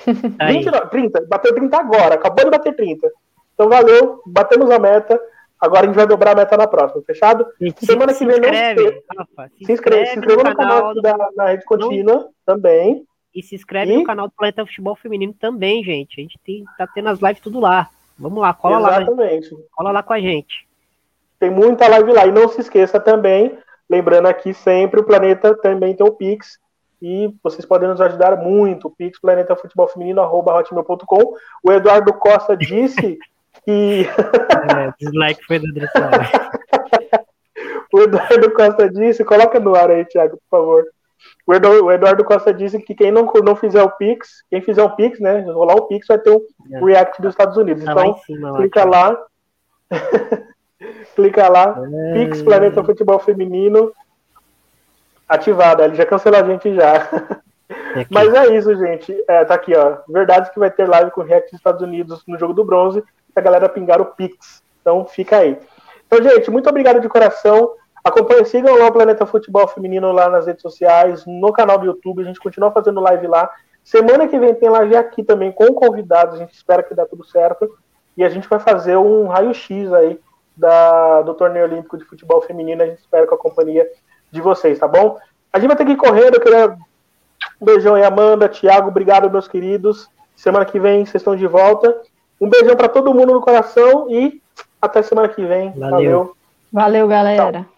A: 20, 30, bateu 30 agora, acabou de bater 30. Então valeu, batemos a meta. Agora a gente vai dobrar a meta na próxima, fechado?
B: Se, Semana que vem inscreve, não Rafa, se, se inscreve, se inscreva no canal, canal da, na rede contínua não... também.
C: E se inscreve e... no canal do Planeta Futebol Feminino também, gente. A gente tem, tá tendo as lives tudo lá. Vamos lá, cola Exatamente. lá. Cola lá com a gente.
A: Tem muita live lá. E não se esqueça também, lembrando aqui sempre, o Planeta também tem o Pix. E vocês podem nos ajudar muito. Pix Planeta Futebol Feminino, arroba hotmail.com. O Eduardo Costa [laughs] disse que.
B: é, dislike foi do [laughs]
A: O Eduardo Costa disse, coloca no ar aí, Thiago, por favor. O Eduardo Costa disse que quem não, não fizer o Pix, quem fizer o Pix, né? Rolar o Pix vai ter um é. React dos Estados Unidos. Tá então, cima, clica lá. [laughs] clica lá. É... Pix Planeta Futebol Feminino. Ativado. Ele já cancelou a gente já. É Mas é isso, gente. É, tá aqui, ó. Verdade que vai ter live com o React dos Estados Unidos no jogo do bronze. A galera pingar o Pix. Então fica aí. Então, gente, muito obrigado de coração. Acompanhe, sigam lá o Planeta Futebol Feminino lá nas redes sociais, no canal do YouTube. A gente continua fazendo live lá. Semana que vem tem live aqui também com convidados. A gente espera que dê tudo certo. E a gente vai fazer um raio-x aí da, do torneio olímpico de futebol feminino. A gente espera com a companhia de vocês, tá bom? A gente vai ter que ir correndo. Eu queria um beijão aí, Amanda, Thiago. Obrigado, meus queridos. Semana que vem vocês estão de volta. Um beijão para todo mundo no coração e até semana que vem.
B: Valeu.
C: Valeu, Valeu galera. Tchau.